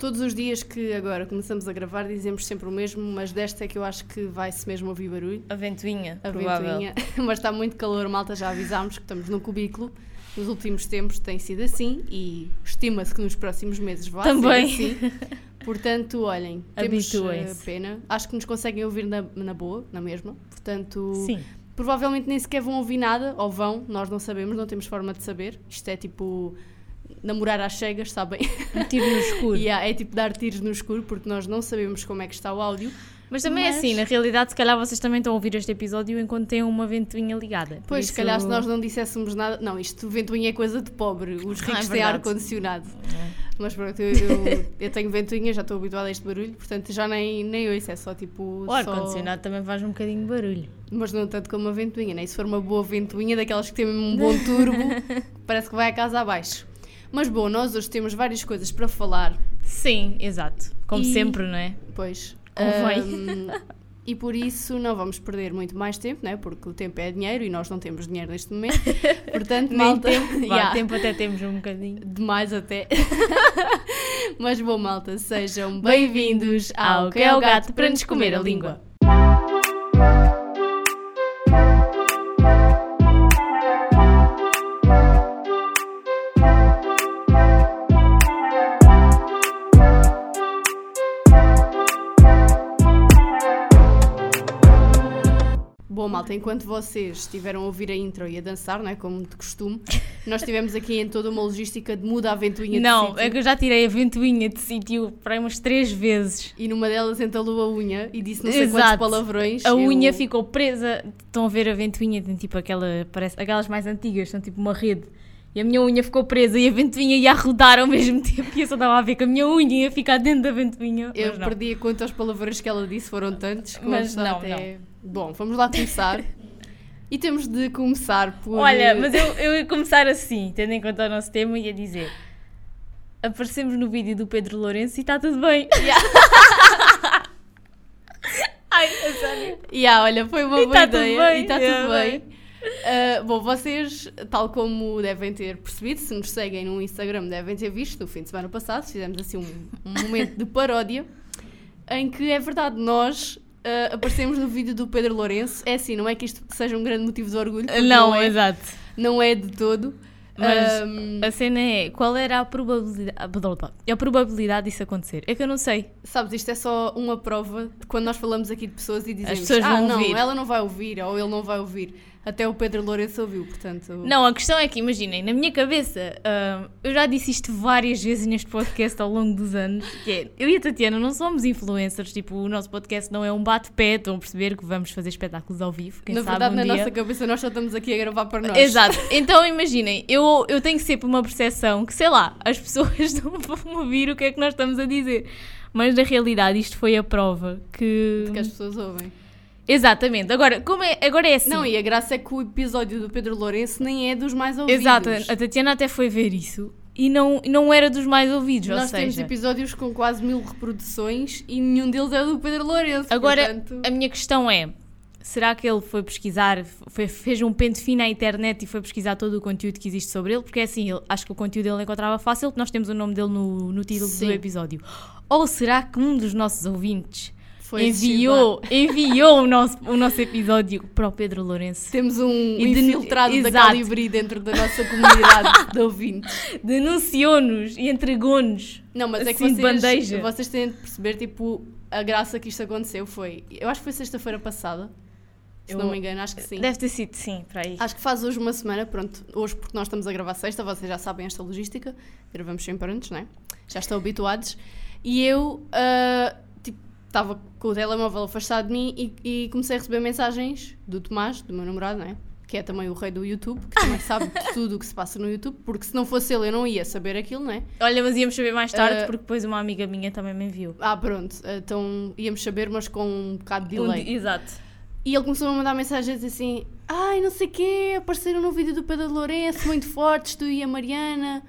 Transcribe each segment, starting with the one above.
Todos os dias que agora começamos a gravar dizemos sempre o mesmo, mas desta é que eu acho que vai-se mesmo ouvir barulho. A ventoinha, A provável. ventoinha. mas está muito calor, malta, já avisámos que estamos num cubículo. Nos últimos tempos tem sido assim e estima-se que nos próximos meses vai Também. ser assim. Portanto, olhem, temos eh, pena. Acho que nos conseguem ouvir na, na boa, na mesma. Portanto, Sim. provavelmente nem sequer vão ouvir nada, ou vão, nós não sabemos, não temos forma de saber. Isto é tipo namorar às cegas, sabem? Um tiro no escuro. E há- é tipo dar tiros no escuro, porque nós não sabemos como é que está o áudio. Mas também Mas- é assim, na realidade, se calhar vocês também estão a ouvir este episódio enquanto têm uma ventoinha ligada. Pois, se isso- calhar se nós não disséssemos nada. Não, isto ventoinha é coisa de pobre. Os Ah, é ricos têm verdade. ar-condicionado. Mas pronto, eu, eu, eu tenho ventoinha, já estou habituada a este barulho, portanto já nem, nem ouço, é só tipo. O só- ar-condicionado também faz um bocadinho de barulho. Mas não tanto como uma ventoinha, né? E se for uma boa ventoinha, daquelas que têm um bom turbo, parece que vai a casa abaixo. Mas bom, nós hoje temos várias coisas para falar, Sim, exato. Como E- sempre, não é? pois. Convém. Ahm, e por isso não vamos perder muito mais tempo, né? Porque o tempo é dinheiro e nós não temos dinheiro neste momento. Portanto, Nem malta. tempo. Vá, Yeah. tempo até temos um bocadinho. Demais até. Mas bom, malta, sejam bem-vindos ao ao Que é o Gato para nos comer a língua. Malta, enquanto vocês estiveram a ouvir a intro e a dançar, não é? Como de costume, nós tivemos aqui em toda uma logística de muda a ventoinha de Não, sítio. é que eu já tirei a ventoinha de sítio para umas três vezes. E numa delas entalou a unha e disse não sei quantos Exato. palavrões. A Eu- unha ficou presa. Estão a ver a ventoinha? Tem tipo aquela. Parece, aquelas mais antigas, são tipo uma rede. E a minha unha ficou presa e a ventoinha ia a rodar ao mesmo tempo. E eu só estava a ver que a minha unha ia ficar dentro da ventoinha. Eu não. perdi a conta aos palavrões que ela disse, foram tantos. Mas não, até... Bom, vamos lá começar. e temos de começar por. Olha, mas eu, eu ia começar assim, tendo em conta o nosso tema, ia dizer. Aparecemos no vídeo do Pedro Lourenço e está tudo bem. Ai, a sério. Yeah, olha, foi uma E boa tá tudo ideia. bem, e está é, tudo bem. bem. Ah, bom, vocês, tal como devem ter percebido, se nos seguem no Instagram, devem ter visto no fim de semana passado, fizemos assim um, um momento de paródia em que é verdade, nós ah, aparecemos no vídeo do Pedro Lourenço. É assim, não é que isto seja um grande motivo de orgulho, porque Não, é, exato. não é de todo. Mas Ahm, a cena é, qual era a probabilidade, a probabilidade disso acontecer? É que eu não sei. Sabes, isto é só uma prova de quando nós falamos aqui de pessoas e dizemos pessoas ah, vão não, ouvir." ela não vai ouvir ou ele não vai ouvir. Até o Pedro Lourenço ouviu, portanto... Não, a questão é que, imaginem, na minha cabeça, ah, eu já disse isto várias vezes neste podcast ao longo dos anos, que é, eu e a Tatiana não somos influencers, tipo, o nosso podcast não é um bate-pé, estão a perceber que vamos fazer espetáculos ao vivo, quem Na sabe verdade, um na dia. nossa cabeça nós só estamos aqui a gravar para nós. Exato. Então imaginem, eu, eu tenho sempre uma percepção que, sei lá, as pessoas não vão ouvir o que é que nós estamos a dizer. Mas na realidade isto foi a prova que. De que as pessoas ouvem. Exatamente. Agora, como é, agora é assim. Não, e a graça é que o episódio do Pedro Lourenço nem é dos mais ouvidos. Exato, a Tatiana até foi ver isso e não, não era dos mais ouvidos. ou Nós temos seja, episódios com quase mil reproduções e nenhum deles é do Pedro Lourenço. Agora, portanto... a minha questão é: será que ele foi pesquisar, foi- fez um pente fino à internet e foi pesquisar todo o conteúdo que existe sobre ele? Porque é assim, ele- acho que o conteúdo ele encontrava fácil, porque nós temos o nome dele no, no título Sim. do episódio. Ou será que um dos nossos ouvintes Foi enviou, enviou o, nosso, o nosso episódio para o Pedro Lourenço? Temos um E de- infiltrado da. Calibri dentro da nossa comunidade de ouvintes. Denunciou-nos e entregou-nos. Não, mas é que Assim, vocês, vocês têm de perceber, tipo, a graça que isto aconteceu foi... Eu acho que foi sexta-feira passada, se Eu- não me engano, acho que sim. Deve ter sido, sim, para aí. Acho que faz hoje uma semana, pronto, hoje porque nós estamos a gravar sexta, vocês já sabem esta logística, gravamos sempre antes, né? Já estão habituados. E eu, tipo, estava com o telemóvel afastado de mim e, e comecei a receber mensagens do Tomás, do meu namorado, né? Que é também o rei do YouTube, que também sabe tudo o que se passa no YouTube, porque se não fosse ele eu não ia saber aquilo, né? Olha, mas íamos saber mais tarde, Ah, porque depois uma amiga minha também me enviou. Ah, pronto, então íamos saber, mas com um bocado de Um delay. di- Exato. E ele começou a mandar mensagens assim: Ai, não sei o quê, apareceram no vídeo do Pedro Lourenço, muito fortes, tu e a Mariana.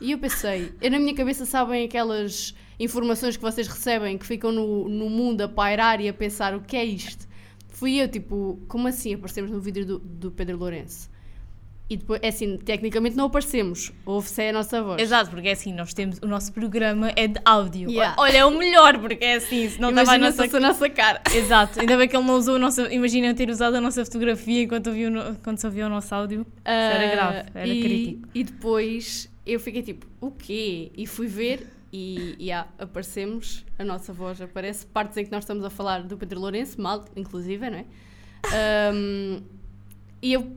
E eu pensei, eu na minha cabeça sabem aquelas informações que vocês recebem que ficam no, no mundo a pairar e a pensar o que é isto? Fui eu, tipo, como assim aparecemos no vídeo do, do Pedro Lourenço? E depois, é assim, tecnicamente não aparecemos. Ouve-se é a nossa voz. Exato, porque é assim, nós temos, o nosso programa é de áudio. Yeah. Olha, é o melhor, porque é assim, se não estava a nossa... a nossa cara. Exato, ainda bem que ele não usou a nossa... Imagina ter usado a nossa fotografia enquanto, ouviu se ouvia o nosso áudio. Isso era Ah, grave, era e, crítico. E depois eu fiquei tipo, o quê? E fui ver e yeah, aparecemos, a nossa voz aparece, partes em que nós estamos a falar do Pedro Lourenço, mal, inclusive, não é? Ahm, e eu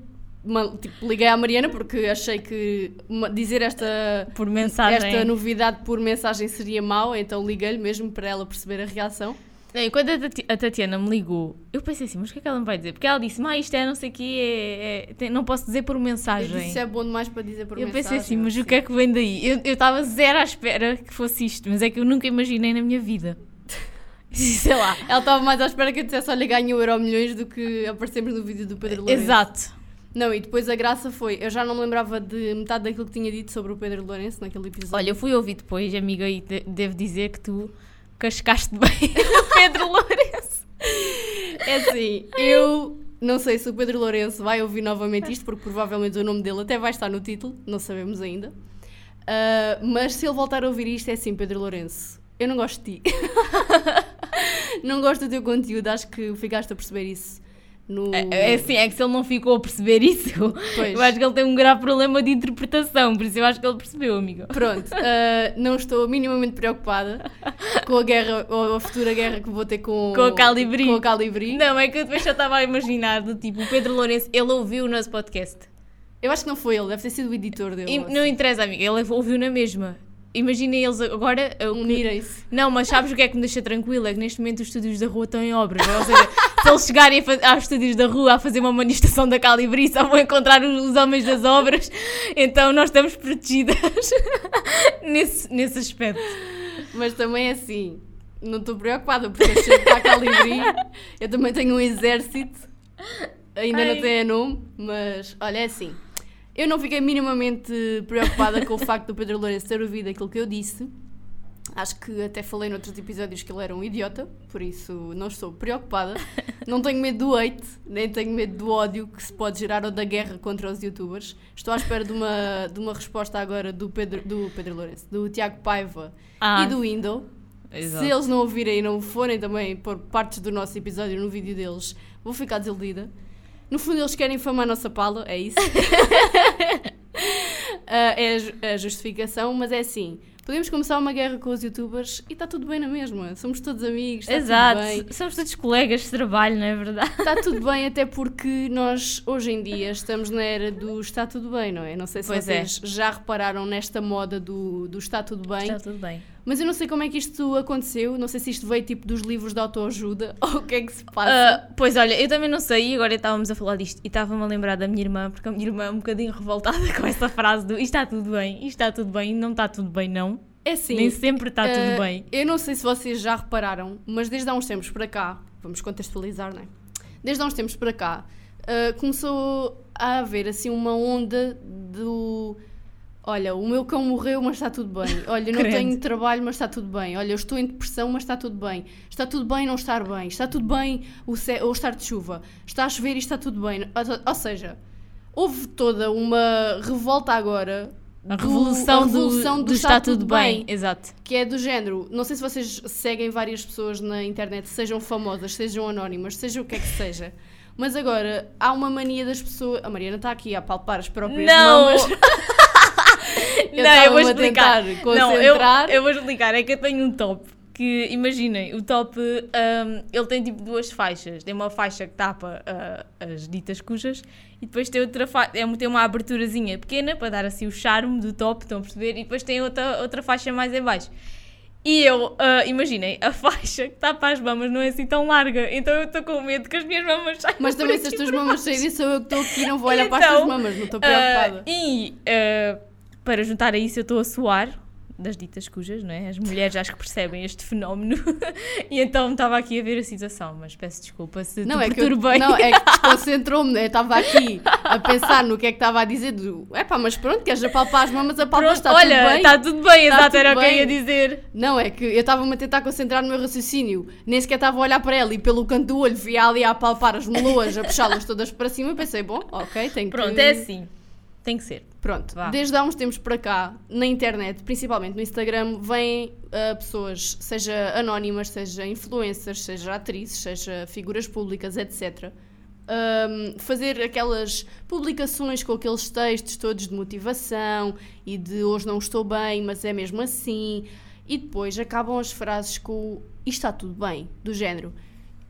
tipo, liguei à Mariana porque achei que uma- dizer esta, Por mensagem. esta novidade por mensagem seria mau, então liguei-lhe mesmo para ela perceber a reação. Não, quando a, Tati- a Tatiana me ligou, eu pensei assim, mas o que é que ela me vai dizer? Porque ela disse, mas isto é não sei o quê, é, é- tem- não posso dizer por Eu mensagem. disse, "Isso é bom demais para dizer por Eu mensagem. pensei assim, mas o que é que vem daí? Eu eu estava zero à espera que fosse isto, mas é que eu nunca imaginei na minha vida. Sei lá. Ela estava mais à espera que eu dissesse, olha, ganho euro milhões do que aparecemos no vídeo do Pedro Lourenço. Exato. Não, e depois a graça foi, eu já não me lembrava de metade daquilo que tinha dito sobre o Pedro Lourenço naquele episódio. Olha, eu fui ouvir depois, amiga, e de- devo dizer que tu cascaste bem o Pedro Lourenço. é assim, eu não sei se o Pedro Lourenço vai ouvir novamente isto, porque provavelmente o nome dele até vai estar no título, não sabemos ainda. Ah, mas se ele voltar a ouvir isto, é assim, Pedro Lourenço, eu não gosto de ti. não gosto do teu conteúdo, acho que ficaste a perceber isso. No... É, é assim, é que se ele não ficou a perceber isso, Pois. eu acho que ele tem um grave problema de interpretação, por isso eu acho que ele percebeu, amiga. Pronto, ah, não estou minimamente preocupada com a guerra, ou a futura guerra que vou ter com, Com o Calibri. Com Calibri. Não, é que eu depois já estava a imaginar, do tipo, o Pedro Lourenço, ele ouviu o nosso podcast. Eu acho que não foi ele, deve ter sido o editor dele. E ou não assim. interessa, amiga, ele ouviu na mesma. Imagina eles agora. Unirem-se. Não, mas sabes o que é que me deixa tranquila? É que neste momento os estúdios da rua estão em obras. não é? Ou seja, se eles chegarem a aos estúdios da rua a fazer uma manifestação da Calibri, só vão encontrar os, os homens das obras. Então nós estamos protegidas nesse, nesse aspecto. Mas também é assim, não estou preocupada porque eu chego para a Calibri, eu também tenho um exército, ainda Ai. não tem nome, mas olha, é assim. Eu não fiquei minimamente preocupada com o facto do Pedro Lourenço ter ouvido aquilo que eu disse. Acho que até falei noutros episódios que ele era um idiota, por isso não estou preocupada. Não tenho medo do hate, nem tenho medo do ódio que se pode gerar ou da guerra contra os youtubers. Estou à espera de uma, de uma resposta agora do Pedro, do Pedro Lourenço, do Tiago Paiva Ah, e do Window. exato. Se eles não ouvirem e não forem também pôr partes do nosso episódio no vídeo deles, vou ficar desiludida. No fundo, eles querem famar a nossa pala, é isso. Ah, é a justificação, mas é assim: podemos começar uma guerra com os youtubers e está tudo bem na mesma. Somos todos amigos, está Exato. tudo bem. Somos todos colegas de trabalho, não é verdade? Está tudo bem, até porque nós hoje em dia estamos na era do está tudo bem, não é? Não sei se Pois é. vocês já repararam nesta moda do, do está tudo bem. Está tudo bem. Mas eu não sei como é que isto aconteceu, não sei se isto veio tipo dos livros de autoajuda ou o que é que se passa. Ah, pois olha, eu também não sei, e agora estávamos a falar disto e estava-me a lembrar da minha irmã, porque a minha irmã é um bocadinho revoltada com essa frase do isto está tudo bem, isto está tudo bem, não está tudo bem, não. é assim, Nem sempre está ah, tudo bem. Eu não sei se vocês já repararam, mas desde há uns tempos para cá, vamos contextualizar, não é? Desde há uns tempos para cá, ah, começou a haver assim uma onda do. Olha, o meu cão morreu, mas está tudo bem. Olha, não tenho trabalho, mas está tudo bem. Olha, eu estou em depressão, mas está tudo bem. Está tudo bem não estar bem. Está tudo bem o ou estar de chuva. Está a chover e está tudo bem. Ou- Ou seja, houve toda uma revolta agora. A do- revolução, a revolução do, do, está, tudo bem. Exato. que é do género, não sei se vocês seguem várias pessoas na internet, sejam famosas, sejam anónimas, seja o que é que seja. Mas agora há uma mania das pessoas. A Mariana está aqui a palpar as próprias Não! mamas. Eu não, eu vou explicar. Não, eu, eu vou explicar. É que eu tenho um top. Que imaginem, o top ahm, ele tem tipo duas faixas. Tem uma faixa que tapa ah, as ditas cujas e depois tem outra fa é, tem uma aberturazinha pequena para dar assim o charme do top, estão a perceber? E depois tem outra, outra faixa mais em baixo. E eu, ah, imaginem, a faixa que tapa as mamas não é assim tão larga, então eu estou com medo que as minhas mamas saiam Mas também se as tuas mamas saírem, sou eu que estou aqui e não vou olhar para as Então, tuas mamas, não estou preocupada. Ah, e ah, para juntar a isso, eu estou a suar das ditas cujas, não é? As mulheres acho que percebem este fenómeno e então estava aqui a ver a situação, mas peço desculpa se Não, é que eu, perturbei. não, é que desconcentrou-me, né? eu estava aqui a pensar no que é que estava a dizer do. É pá, mas pronto, queres apalpar as mamas, apalpas, Pronto, está olha, tudo bem. está tudo bem, Está exato, tudo era o que eu ia dizer. Não, é que eu estava-me a tentar concentrar no meu raciocínio. Nem sequer estava a olhar para ela e pelo canto do olho via ali a apalpar as meloas, a puxá-las todas para cima e pensei, bom, ok, tenho Pronto, que... é assim. Tem que ser. Pronto, Vá. desde há uns tempos para cá, na internet, principalmente no Instagram, vêm ah, pessoas, seja anónimas, seja influencers, seja atrizes, seja figuras públicas, etc. ahm, fazer aquelas publicações com aqueles textos todos de motivação e de hoje não estou bem, mas é mesmo assim. E depois acabam as frases com isto está tudo bem, do género.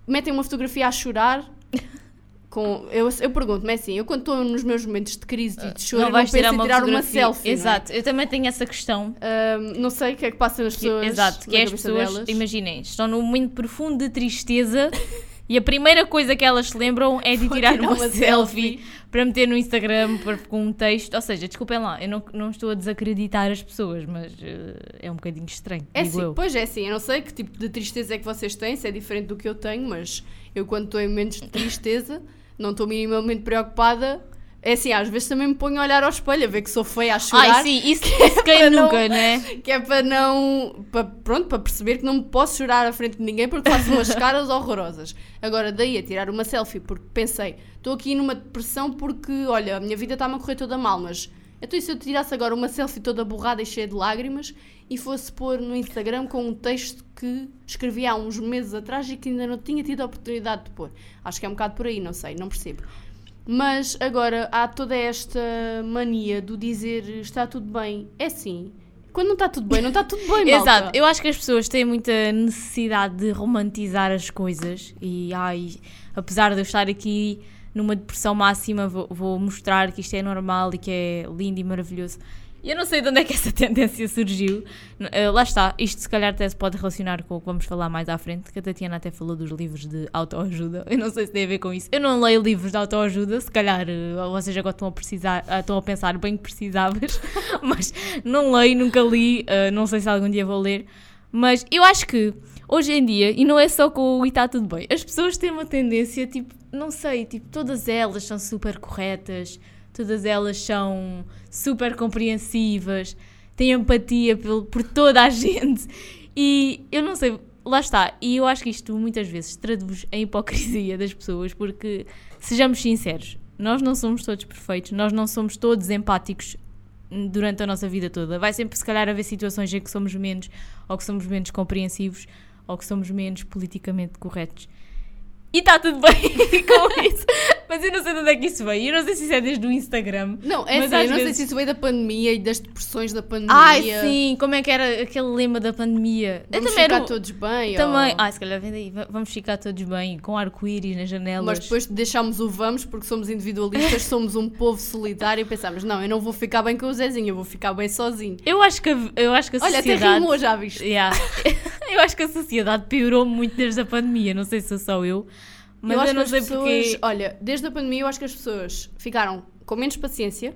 Metem uma fotografia a chorar. Com, eu, eu pergunto-me é assim, eu quando estou nos meus momentos de crise e de choro, não vais não penso tirar em uma tirar uma selfie. é? Exato, eu também tenho essa questão. Ahm, não sei o que é que passa nas Que- pessoas. exato, que é as pessoas, delas. imaginem, estão num momento profundo de tristeza e a primeira coisa que elas se lembram é de tirar tirar uma, uma selfie para meter no Instagram para- com um texto. Ou seja, desculpem lá, eu não, não estou a desacreditar as pessoas, mas eh, é um bocadinho estranho, É sim, eu. pois é sim, eu não sei que tipo de tristeza é que vocês têm, se é diferente do que eu tenho, mas eu quando estou em momentos de tristeza, não estou minimamente preocupada. É assim, às vezes também me ponho a olhar ao espelho, a ver que sou feia a chorar, Ai, sim, isso, isso quem para não- nunca, né? que é para não. Para, pronto, para perceber que não me posso chorar à frente de ninguém porque faço umas caras horrorosas. Agora, daí a tirar uma selfie, porque pensei, estou aqui numa depressão porque, olha, a minha vida está-me a correr toda mal, mas então e se eu tirasse agora uma selfie toda borrada e cheia de lágrimas e fosse pôr no Instagram com um texto que escrevi há uns meses atrás e que ainda não tinha tido a oportunidade de pôr? Acho que é um bocado por aí, não sei, não percebo. Mas agora há toda esta mania do dizer está tudo bem. É assim. Quando não está tudo bem, não está tudo bem, malta. Exato, eu acho que as pessoas têm muita necessidade de romantizar as coisas e ai, apesar de eu estar aqui numa depressão máxima, vou, vou mostrar que isto é normal e que é lindo e maravilhoso. E eu não sei de onde é que essa tendência surgiu. Eh, lá está, isto se calhar até se pode relacionar com o que vamos falar mais à frente, que a Tatiana até falou dos livros de autoajuda. Eu não sei se tem a ver com isso. Eu não leio livros de autoajuda, se calhar eh, vocês agora estão a, precisar, ah, estão a pensar bem que precisavas, mas não leio, nunca li, eh, não sei se algum dia vou ler. Mas eu acho que hoje em dia, e não é só com o e está tudo bem, as pessoas têm uma tendência, tipo, não sei, tipo, todas elas são super corretas, todas elas são super compreensivas, têm empatia por, por toda a gente. E eu não sei, lá está. E eu acho que isto muitas vezes traduz a hipocrisia das pessoas, porque sejamos sinceros, nós não somos todos perfeitos, nós não somos todos empáticos durante a nossa vida toda. Vai sempre, se calhar, haver situações em que somos menos, ou que somos menos compreensivos, ou que somos menos politicamente corretos. E está tudo bem com isso. Mas eu não sei de onde é que isso veio. Eu não sei se isso é desde o Instagram. Não, é Mas assim, eu não sei vezes- se isso veio da pandemia e das depressões da pandemia. Ai, sim, como é que era aquele lema da pandemia? Vamos ficar todos bem. Também, ou- ah, se calhar vem daí, Va- vamos ficar todos bem, com arco-íris nas janelas. Mas depois deixámos o vamos porque somos individualistas, somos um povo solitário e pensámos, não, eu não vou ficar bem com o Zezinho, eu vou ficar bem sozinho. Eu acho que a, eu acho que a Olha, até sociedade. rimou, já viste? Yeah. eu acho que a sociedade piorou muito desde a pandemia, não sei se sou só eu, mas eu, acho não que sei as porque. pessoas, olha, desde a pandemia eu acho que as pessoas ficaram com menos paciência,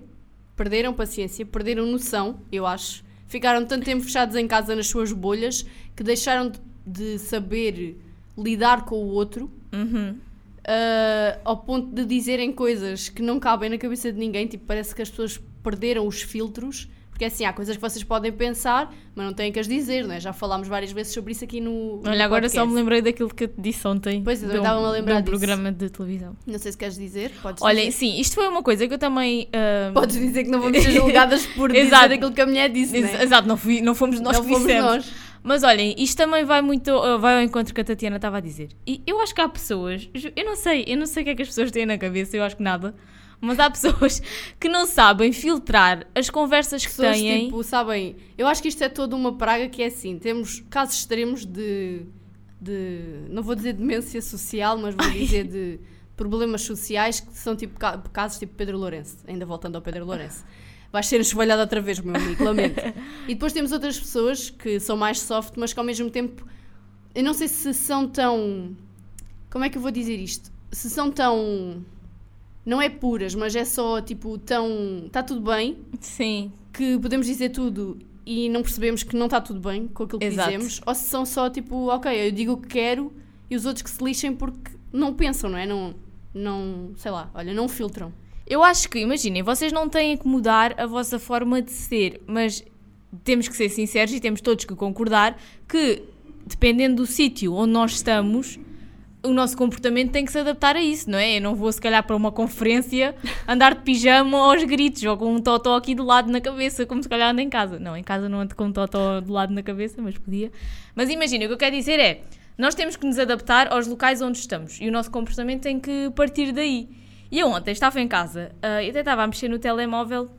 perderam paciência, perderam noção, eu acho. Ficaram tanto tempo fechados em casa nas suas bolhas que deixaram de, de saber lidar com o outro Uhum. ah, ao ponto de dizerem coisas que não cabem na cabeça de ninguém. Tipo, parece que as pessoas perderam os filtros. Porque assim, há coisas que vocês podem pensar, mas não têm que as dizer, não é? Já falámos várias vezes sobre isso aqui no. no Olha, agora só me podcast. lembrei daquilo que eu te disse ontem. Pois, eu um- estava-me a lembrar de um disso. programa de televisão. Não sei se queres dizer. Podes Olhem, dizer. sim, isto foi uma coisa que eu também. ah, Podes dizer que não vamos ser julgadas por dizer Exato. aquilo que a mulher disse, ex- né? Exato, não, fui, não fomos nós não que fomos dissemos. nós. Mas olhem, isto também vai muito uh, vai ao encontro que a Tatiana estava a dizer. E eu acho que há pessoas, eu não sei, eu não sei o que é que as pessoas têm na cabeça, eu acho que nada, mas há pessoas que não sabem filtrar as conversas que Pessoas, têm. tipo, sabem, eu acho que isto é toda uma praga que é assim, temos casos extremos de, de não vou dizer demência social, mas vou dizer de problemas sociais que são tipo ca- casos tipo Pedro Lourenço, ainda voltando ao Pedro Lourenço. Vais ser esvalhado outra vez, meu amigo, lamento. E depois temos outras pessoas que são mais soft, mas que ao mesmo tempo, eu não sei se são tão, como é que eu vou dizer isto? Se são tão, não é puras, mas é só tipo tão, está tudo bem, Sim, que podemos dizer tudo e não percebemos que não está tudo bem com aquilo que Exato. dizemos, ou se são só tipo, ok, eu digo o que quero e os outros que se lixem porque não pensam, não é? Não, não sei lá, olha, não filtram. Eu acho que, imaginem, vocês não têm que mudar a vossa forma de ser, mas temos que ser sinceros e temos todos que concordar que, dependendo do sítio onde nós estamos, o nosso comportamento tem que se adaptar a isso, não é? Eu não vou, se calhar, para uma conferência andar de pijama aos gritos ou com um totó aqui do lado na cabeça, como se calhar ando em casa. Não, em casa não ando com um totó do lado na cabeça, mas podia. Mas imagina, o que eu quero dizer é, nós temos que nos adaptar aos locais onde estamos e o nosso comportamento tem que partir daí. E eu ontem estava em casa uh, e até estava a mexer no telemóvel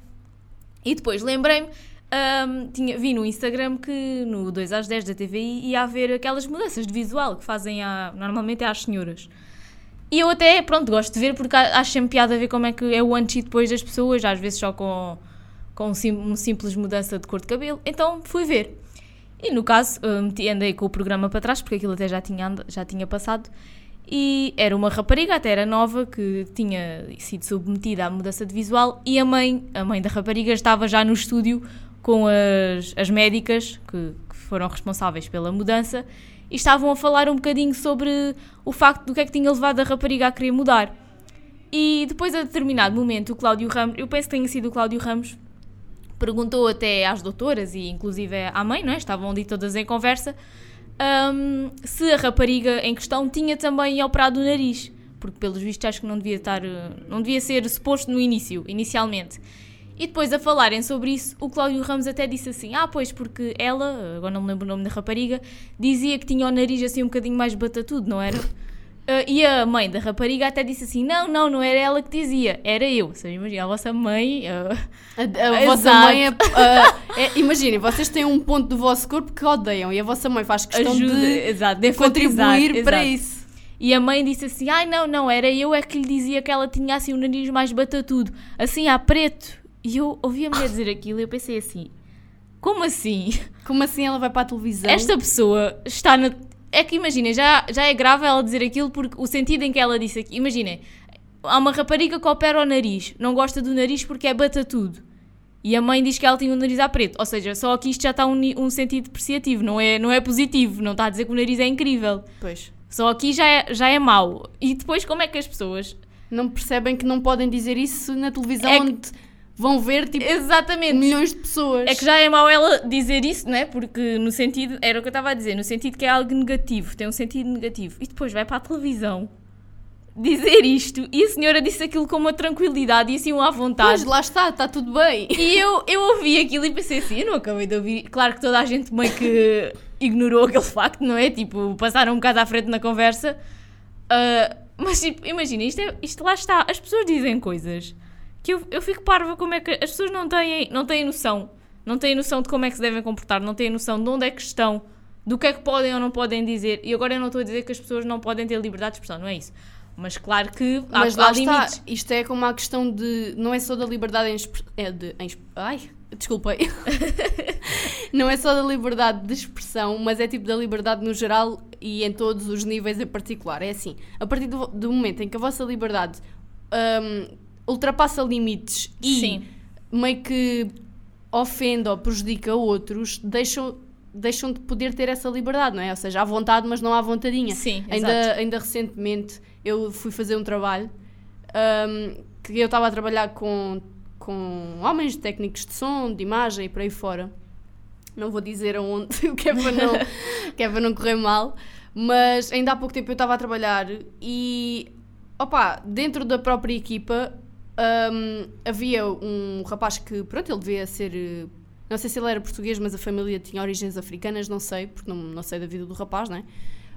e depois lembrei-me um, tinha, vi no Instagram que no 2 às 10 da TVI ia haver aquelas mudanças de visual que fazem a, normalmente às senhoras. E eu até, pronto, gosto de ver porque acho sempre piada ver como é que é o antes e depois das pessoas, às vezes só com, com um, sim, um simples mudança de cor de cabelo. Então fui ver. E no caso, andei com o programa para trás, porque aquilo até já tinha, já tinha passado. E era uma rapariga, até era nova, que tinha sido submetida à mudança de visual. E a mãe, a mãe da rapariga, estava já no estúdio com as, as médicas que, que, foram responsáveis pela mudança e estavam a falar um bocadinho sobre o facto do que é que tinha levado a rapariga a querer mudar. E depois, a determinado momento, o Cláudio Ramos, eu penso que tenha sido o Cláudio Ramos, perguntou até às doutoras e inclusive à mãe, não é? estavam ali todas em conversa, um, se a rapariga em questão tinha também operado o nariz, porque pelos vistos acho que não devia estar, não devia ser suposto no início, inicialmente. E depois a falarem sobre isso, o Cláudio Ramos até disse assim: Ah, pois, porque ela, agora não me lembro o nome da rapariga, dizia que tinha o nariz assim um bocadinho mais batatudo, não era? Uh, e a mãe da rapariga até disse assim: Não, não, não era ela que dizia, era eu. Você imagina, a vossa mãe. Uh, a, a vossa mãe é. Uh, é Imaginem, vocês têm um ponto do vosso corpo que odeiam e a vossa mãe faz questão Ajuda, de, exato, de contribuir exato. para isso. E a mãe disse assim: Ai, não, não, era eu é que lhe dizia que ela tinha assim o nariz mais batatudo, assim a preto. E eu ouvi a mulher dizer aquilo e eu pensei assim: como assim? Como assim ela vai para a televisão? Esta pessoa está na. É que imagina, já, já é grave ela dizer aquilo porque o sentido em que ela disse aqui. Imaginem, há uma rapariga que opera o nariz, não gosta do nariz porque é batatudo. E a mãe diz que ela tinha o nariz a preto. Ou seja, só aqui isto já está um, um sentido depreciativo, não é, não é positivo. Não está a dizer que o nariz é incrível. Pois. Só aqui já é, já é mau. E depois, como é que as pessoas. Não percebem que não podem dizer isso na televisão é onde vão ver tipo Exatamente. milhões de pessoas. É que já é mau ela dizer isso, não é? Porque no sentido, era o que eu estava a dizer, no sentido que é algo negativo, tem um sentido negativo. E depois vai para a televisão dizer isto e a senhora disse aquilo com uma tranquilidade e assim uma à vontade. Pois lá está, está tudo bem. E eu, eu ouvi aquilo e pensei assim, eu não acabei de ouvir. Claro que toda a gente meio que ignorou aquele facto, não é? Tipo, passaram um bocado à frente na conversa. Uh, mas tipo, imagina, isto, é, isto lá está. As pessoas dizem coisas que eu, eu fico parva como é que as pessoas não têm, não têm noção. Não têm noção de como é que se devem comportar, não têm noção de onde é que estão, do que é que podem ou não podem dizer. E agora eu não estou a dizer que as pessoas não podem ter liberdade de expressão, não é isso. Mas claro que há, Mas lá há limites. Está. Isto é como a questão de. Não é só da liberdade em. É de, em ai, desculpei. não é só da liberdade de expressão, mas é tipo da liberdade no geral e em todos os níveis em particular. É assim, a partir do, do momento em que a vossa liberdade um, ultrapassa limites e Sim. meio que ofende ou prejudica outros, deixam, deixam de poder ter essa liberdade, não é? Ou seja, à vontade, mas não à vontadinha. Sim, ainda, ainda recentemente eu fui fazer um trabalho um, que eu estava a trabalhar com, com homens técnicos de som, de imagem e por aí fora. Não vou dizer aonde, o que é para não, que é para não correr mal, mas ainda há pouco tempo eu estava a trabalhar e opa, dentro da própria equipa um, havia um rapaz que, pronto, ele devia ser. Eh, não sei se ele era português, mas a família tinha origens africanas, não sei, porque não, não sei da vida do rapaz, né?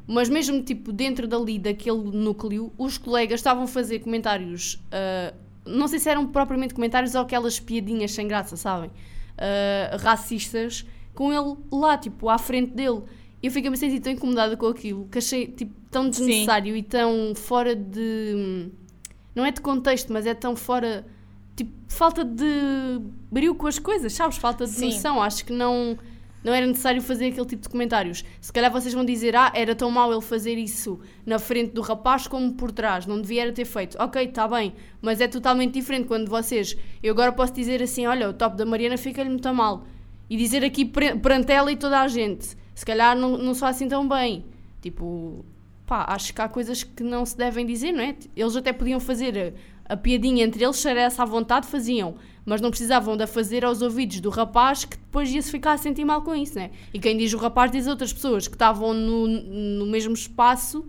Mas mesmo, tipo, dentro dali, daquele núcleo, os colegas estavam a fazer comentários. Uh, não sei se eram propriamente comentários ou aquelas piadinhas sem graça, sabem? Uh, racistas, com ele lá, tipo, à frente dele. E eu fiquei-me a sentir tão incomodada com aquilo, que achei, tipo, tão desnecessário Sim. e tão fora de não é de contexto, mas é tão fora. Tipo, falta de brilho com as coisas, sabes? Falta de Sim. noção. Acho que não, não era necessário fazer aquele tipo de comentários. Se calhar vocês vão dizer, ah, era tão mau ele fazer isso na frente do rapaz como por trás, não devia ter feito. Ok, está bem, mas é totalmente diferente quando vocês. Eu agora posso dizer assim, olha, o top da Mariana fica-lhe muito mal. E dizer aqui perante ela e toda a gente, se calhar não, não sou assim tão bem. Tipo, pá, acho que há coisas que não se devem dizer, não é? Eles até podiam fazer a, a piadinha entre eles, se era essa à vontade, faziam, mas não precisavam de a fazer aos ouvidos do rapaz que depois ia se ficar a sentir mal com isso, né? E quem diz o rapaz diz outras pessoas que estavam no, no mesmo espaço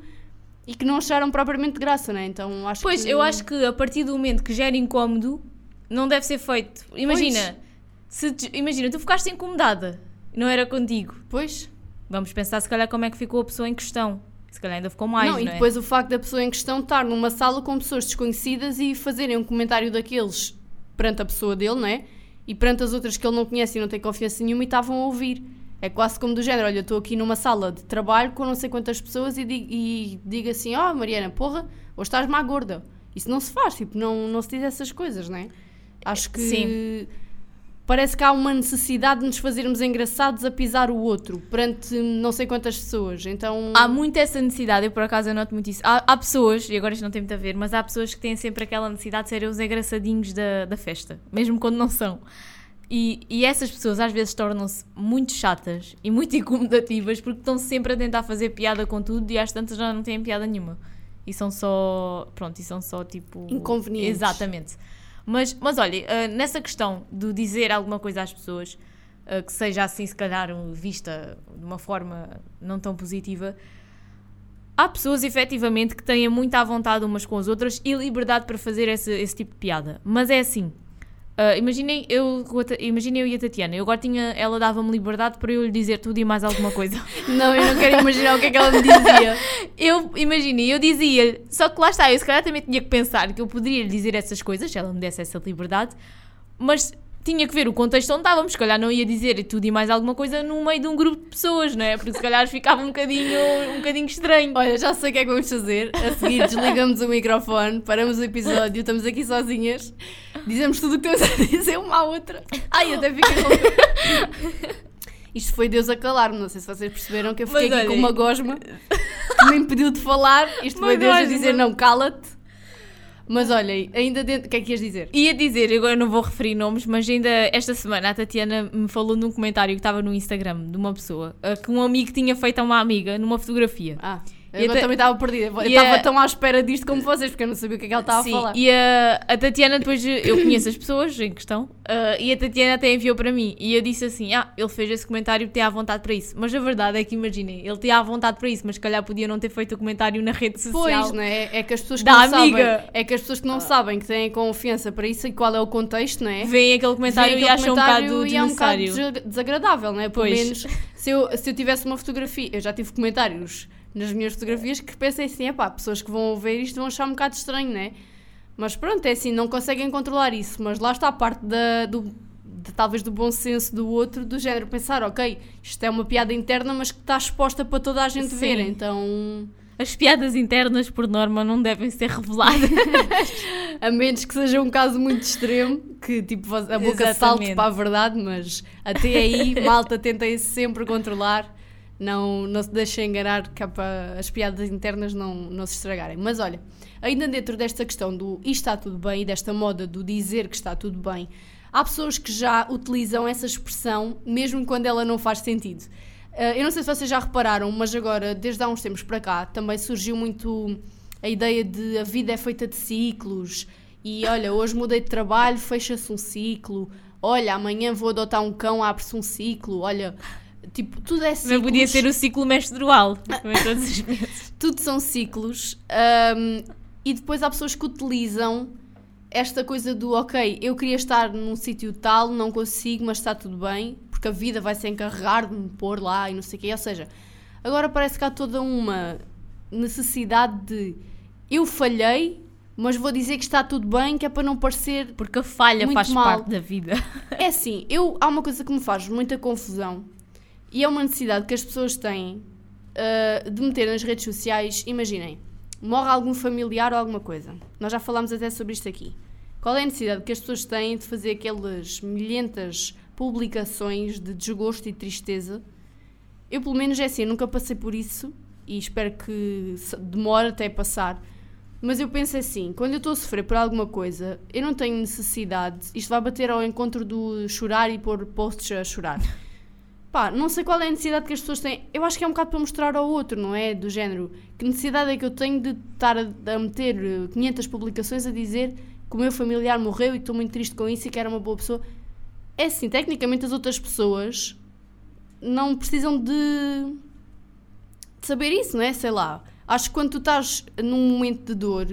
e que não acharam propriamente graça, né? Então acho Pois, que... eu acho que a partir do momento que gera incómodo, não deve ser feito. Imagina, se imagina, tu ficaste incomodada, não era contigo. Pois. Vamos pensar se calhar como é que ficou a pessoa em questão. Se calhar ainda ficou mais, não, não, e é? depois o facto da pessoa em questão estar numa sala com pessoas desconhecidas e fazerem um comentário daqueles perante a pessoa dele, não é? E perante as outras que ele não conhece e não tem confiança nenhuma e estavam a ouvir. É quase como do género, olha, estou aqui numa sala de trabalho com não sei quantas pessoas e digo, e digo assim, ó Mariana, porra, hoje estás má gorda. Isso não se faz, tipo, não, não se diz essas coisas, não é? Acho que Sim. Parece que há uma necessidade de nos fazermos engraçados a pisar o outro perante não sei quantas pessoas. Então. Há muito essa necessidade, eu por acaso eu noto muito isso. Há, há pessoas, e agora isto não tem muito a ver, mas há pessoas que têm sempre aquela necessidade de serem os engraçadinhos da, da festa, mesmo quando não são. E, e essas pessoas às vezes tornam-se muito chatas e muito incomodativas porque estão sempre a tentar fazer piada com tudo e às tantas já não têm piada nenhuma. E são só. Pronto, e são só tipo. Inconvenientes. Exatamente. Mas, mas olha, eh, nessa questão de dizer alguma coisa às pessoas eh, que seja assim, se calhar, vista de uma forma não tão positiva, há pessoas efetivamente que têm muita vontade umas com as outras e liberdade para fazer esse, esse tipo de piada. Mas é assim. Ah, imaginem, eu, imaginem eu e a Tatiana. Eu agora tinha. Ela dava-me liberdade para eu lhe dizer tudo e mais alguma coisa. Não, eu não quero imaginar o que é que ela me dizia. Eu, imaginei, eu dizia-lhe. Só que lá está, eu se calhar também tinha que pensar que eu poderia lhe dizer essas coisas, se ela me desse essa liberdade, mas tinha que ver o contexto onde estávamos. Se calhar não ia dizer tudo e mais alguma coisa no meio de um grupo de pessoas, não é? Porque se calhar ficava um bocadinho, um bocadinho estranho. Olha, já sei o que é que vamos fazer. A seguir, desligamos o microfone, paramos o episódio, estamos aqui sozinhas, dizemos tudo o que temos a dizer uma à outra. Ai, até fiquei com. Isto foi Deus a calar-me. Não sei se vocês perceberam que eu fiquei Mas aqui com uma gosma que me impediu de falar. Isto foi Deus a dizer: não, cala-te. Mas olhem, ainda dentro. O que é que ias dizer? Ia dizer, agora não vou referir nomes, mas ainda esta semana a Tatiana me falou num comentário que estava no Instagram de uma pessoa ah, que um amigo tinha feito a uma amiga numa fotografia. Ah, eu até- também estava perdida. Eu e estava a- tão à espera disto como vocês, porque eu não sabia o que é que ela estava Sim, a falar. e a, a Tatiana depois, eu conheço as pessoas em questão, ah, e a Tatiana até enviou para mim, e eu disse assim, ah, ele fez esse comentário, tem à vontade para isso. Mas a verdade é que, imaginem, ele tinha à vontade para isso, mas se calhar podia não ter feito o comentário na rede social. Pois, né? É que as pessoas que não amiga. sabem, é que as pessoas que não sabem que têm confiança para isso e qual é o contexto, não é? Veem aquele comentário Veem e aquele acham um comentário bocado e é um bocado desagradável, não é? Pelo Pois. menos se eu, se eu tivesse uma fotografia, eu já tive comentários nas minhas fotografias que pensei assim, é pá, pessoas que vão ver isto vão achar um bocado estranho, não é? Mas pronto, é assim, não conseguem controlar isso, mas lá está a parte da, do, de, talvez do bom senso do outro, do género, pensar, ok, isto é uma piada interna, mas que está exposta para toda a gente Sim. ver, então... As piadas internas, por norma, não devem ser reveladas. A menos que seja um caso muito extremo, que tipo a boca salte Exatamente. para a verdade, mas até aí, malta, tentem sempre controlar, não, não se deixem enganar que para as piadas internas não, não se estragarem. Mas olha, ainda dentro desta questão do isto está tudo bem e desta moda do dizer que está tudo bem, há pessoas que já utilizam essa expressão mesmo quando ela não faz sentido. Uh, eu não sei se vocês já repararam, mas agora, desde há uns tempos para cá, também surgiu muito a ideia de a vida é feita de ciclos e olha, hoje mudei de trabalho, fecha-se um ciclo. Olha, amanhã vou adotar um cão, abre-se um ciclo. Olha, tipo, tudo é ciclos. Não podia ser o ciclo menstrual. também todos os meses. Tudo são ciclos. um, e depois há pessoas que utilizam esta coisa do ok, eu queria estar num sítio tal, não consigo, mas está tudo bem, porque a vida vai se encarregar de me pôr lá e não sei o quê. Ou seja, agora parece que há toda uma necessidade de eu falhei, mas vou dizer que está tudo bem, que é para não parecer Porque a falha faz mal. parte da vida. é assim, eu, há uma coisa que me faz muita confusão e é uma necessidade que as pessoas têm uh, de meter nas redes sociais. Imaginem, morre algum familiar ou alguma coisa. Nós já falámos até sobre isto aqui. Qual é a necessidade que as pessoas têm de fazer aquelas milhentas publicações de desgosto e tristeza? Eu, pelo menos, é assim, nunca passei por isso e espero que demore até passar. Mas eu penso assim, quando eu estou a sofrer por alguma coisa, eu não tenho necessidade, isto vai bater ao encontro do chorar e pôr posts a chorar. Pá, não sei qual é a necessidade que as pessoas têm. Eu acho que é um bocado para mostrar ao outro, não é? Do género, que necessidade é que eu tenho de estar a, a meter eh, 500 publicações a dizer que o meu familiar morreu e estou muito triste com isso e que era uma boa pessoa. É assim, tecnicamente as outras pessoas não precisam de, de saber isso, não é? Sei lá. Acho que quando tu estás num momento de dor,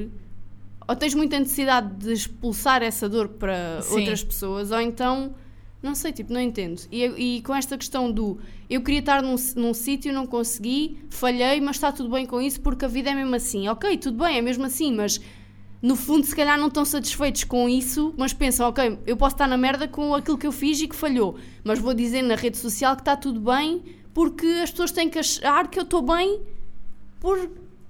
ou tens muita necessidade de expulsar essa dor para Sim. outras pessoas, ou então, não sei, tipo, não entendo. E, e com esta questão do eu queria estar num, num sítio, não consegui, falhei, mas está tudo bem com isso porque a vida é mesmo assim. Ok, tudo bem, é mesmo assim, mas no fundo, se calhar não estão satisfeitos com isso, mas pensam, ok, eu posso estar na merda com aquilo que eu fiz e que falhou, mas vou dizer na rede social que está tudo bem porque as pessoas têm que achar que eu estou bem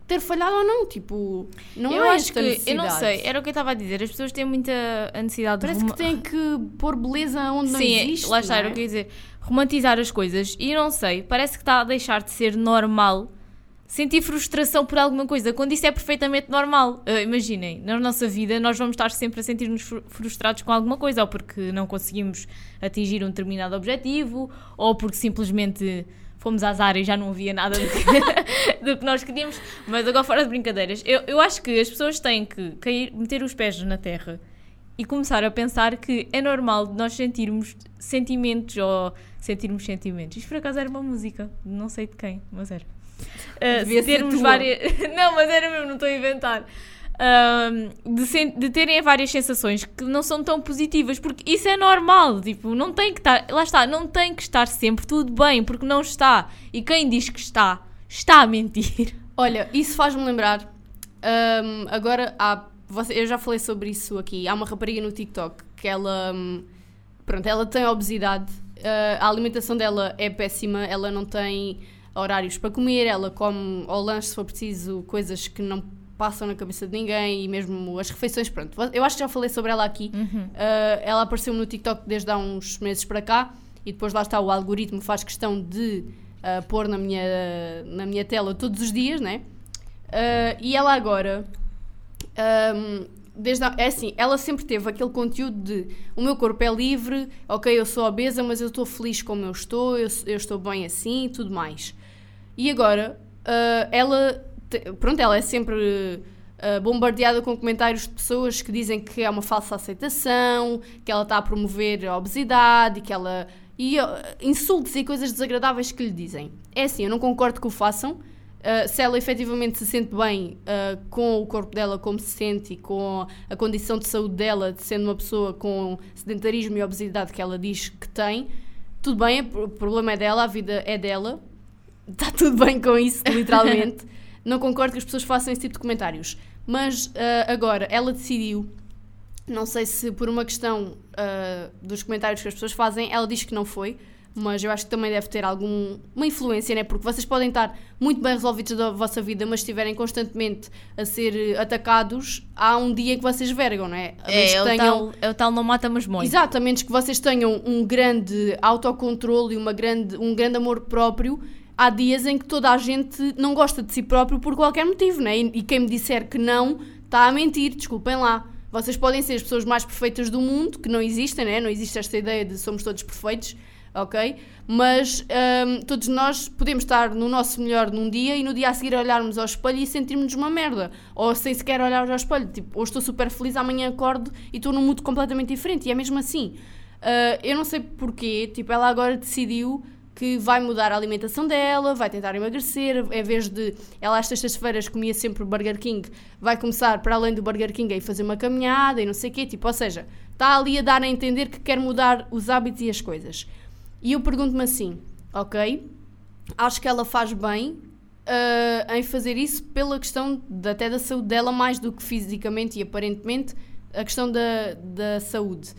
ter falhado ou não. Tipo, não eu é acho que, eu não sei, era o que eu estava a dizer. As pessoas têm muita a necessidade Parece de que têm que pôr beleza onde não Sim, existe. lá está, era é? o que eu ia dizer. Romantizar as coisas. E não sei, parece que está a deixar de ser normal sentir frustração por alguma coisa, quando isso é perfeitamente normal. Ah, imaginem, na nossa vida nós vamos estar sempre a sentir-nos fru- frustrados com alguma coisa, ou porque não conseguimos atingir um determinado objetivo, ou porque simplesmente fomos às áreas e já não havia nada do que, do que nós queríamos. Mas agora, fora de brincadeiras, eu, eu acho que as pessoas têm que cair, meter os pés na terra e começar a pensar que é normal nós sentirmos sentimentos ou sentirmos sentimentos. Isto por acaso era uma música, não sei de quem, mas era. Uh, termos várias. não, mas era mesmo, não estou a inventar. Um, de, de terem várias sensações que não são tão positivas, porque isso é normal, tipo, não tem que estar, lá está, não tem que estar sempre tudo bem, porque não está. E quem diz que está, está a mentir. Olha, isso faz-me lembrar. hum, agora, há, eu já falei sobre isso aqui. Há uma rapariga no TikTok que ela. hum, pronto, ela tem obesidade. ah, a alimentação dela é péssima. Ela não tem horários para comer. Ela come ao lanche, se for preciso, coisas que não passam na cabeça de ninguém. E mesmo as refeições. Pronto, eu acho que já falei sobre ela aqui. Ah, ela apareceu no TikTok desde há uns meses para cá. E depois lá está o algoritmo faz questão de ah, pôr na minha, na minha tela todos os dias, né? Ah, e ela agora, ahm, desde a- é assim, ela sempre teve aquele conteúdo de o meu corpo é livre, ok, eu sou obesa, mas eu estou feliz como eu estou, eu, eu estou bem assim e tudo mais. E agora, ah, ela, pronto, ela é sempre ah, bombardeada com comentários de pessoas que dizem que é uma falsa aceitação, que ela está a promover a obesidade, que ela. e ah, insultos e coisas desagradáveis que lhe dizem. É assim, eu não concordo que o façam. Uh, se ela efetivamente se sente bem com o corpo dela como se sente e com a condição de saúde dela, de sendo uma pessoa com sedentarismo e obesidade que ela diz que tem, tudo bem, o problema é dela, a vida é dela, está tudo bem com isso, literalmente. Não concordo que as pessoas façam esse tipo de comentários. Mas uh, agora, ela decidiu, não sei se por uma questão uh, dos comentários que as pessoas fazem, ela diz que não foi, mas eu acho que também deve ter alguma influência, né? Porque vocês podem estar muito bem resolvidos da vossa vida, mas estiverem constantemente a ser atacados, há um dia que vocês vergam, não é? A menos É, que o tenham- tal, é o tal não mata, mas. Exato, a menos que vocês tenham um grande autocontrole e uma grande, um grande amor próprio, há dias em que toda a gente não gosta de si próprio por qualquer motivo, né? E, quem me disser que não, está a mentir, desculpem lá. Vocês podem ser as pessoas mais perfeitas do mundo, que não existem, né? Não existe esta ideia de somos todos perfeitos, ok? Mas hum, todos nós podemos estar no nosso melhor num dia e no dia a seguir olharmos ao espelho e sentirmos uma merda. Ou sem sequer olhar ao espelho. Tipo, hoje estou super feliz, amanhã acordo e estou num mundo completamente diferente. E é mesmo assim. Ah, eu não sei porquê, tipo, ela agora decidiu que vai mudar a alimentação dela, vai tentar emagrecer, em vez de ela às sextas-feiras comia sempre Burger King, vai começar para além do Burger King a fazer uma caminhada e não sei o quê, tipo, ou seja, está ali a dar a entender que quer mudar os hábitos e as coisas. E eu pergunto-me assim, ok, acho que ela faz bem ah, em fazer isso pela questão de, até da saúde dela, mais do que fisicamente e aparentemente a questão da, da saúde.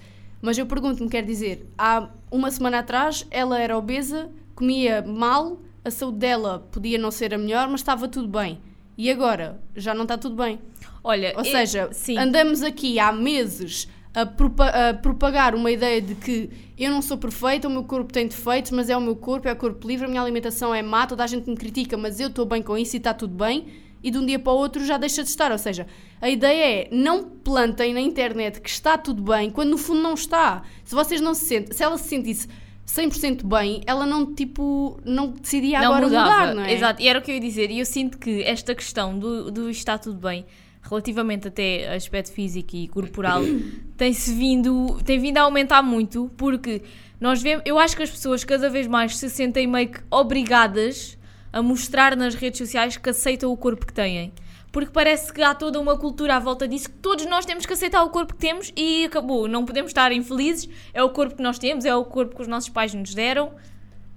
Mas eu pergunto-me, quer dizer, há uma semana atrás ela era obesa, comia mal, a saúde dela podia não ser a melhor, mas estava tudo bem. E agora já não está tudo bem. Olha, Ou eu- seja, andamos aqui há meses a, propa- a propagar uma ideia de que eu não sou perfeita, o meu corpo tem defeitos, mas é o meu corpo, é o corpo livre, a minha alimentação é má, toda a gente me critica, mas eu estou bem com isso e está tudo bem. E de um dia para o outro já deixa de estar. Ou seja, a ideia é não plantem na internet que está tudo bem, quando no fundo não está. Se vocês não se sentem, se ela se sentisse 100% bem, ela não, tipo, não decidia agora mudar, não é? Exato, e era o que eu ia dizer. E eu sinto que esta questão do, do está tudo bem, relativamente até a aspecto físico e corporal, tem-se vindo, tem vindo a aumentar muito, porque nós vemos, eu acho que as pessoas cada vez mais se sentem meio que obrigadas a mostrar nas redes sociais que aceitam o corpo que têm. Porque parece que há toda uma cultura à volta disso que todos nós temos que aceitar o corpo que temos e acabou. Não podemos estar infelizes. É o corpo que nós temos, é o corpo que os nossos pais nos deram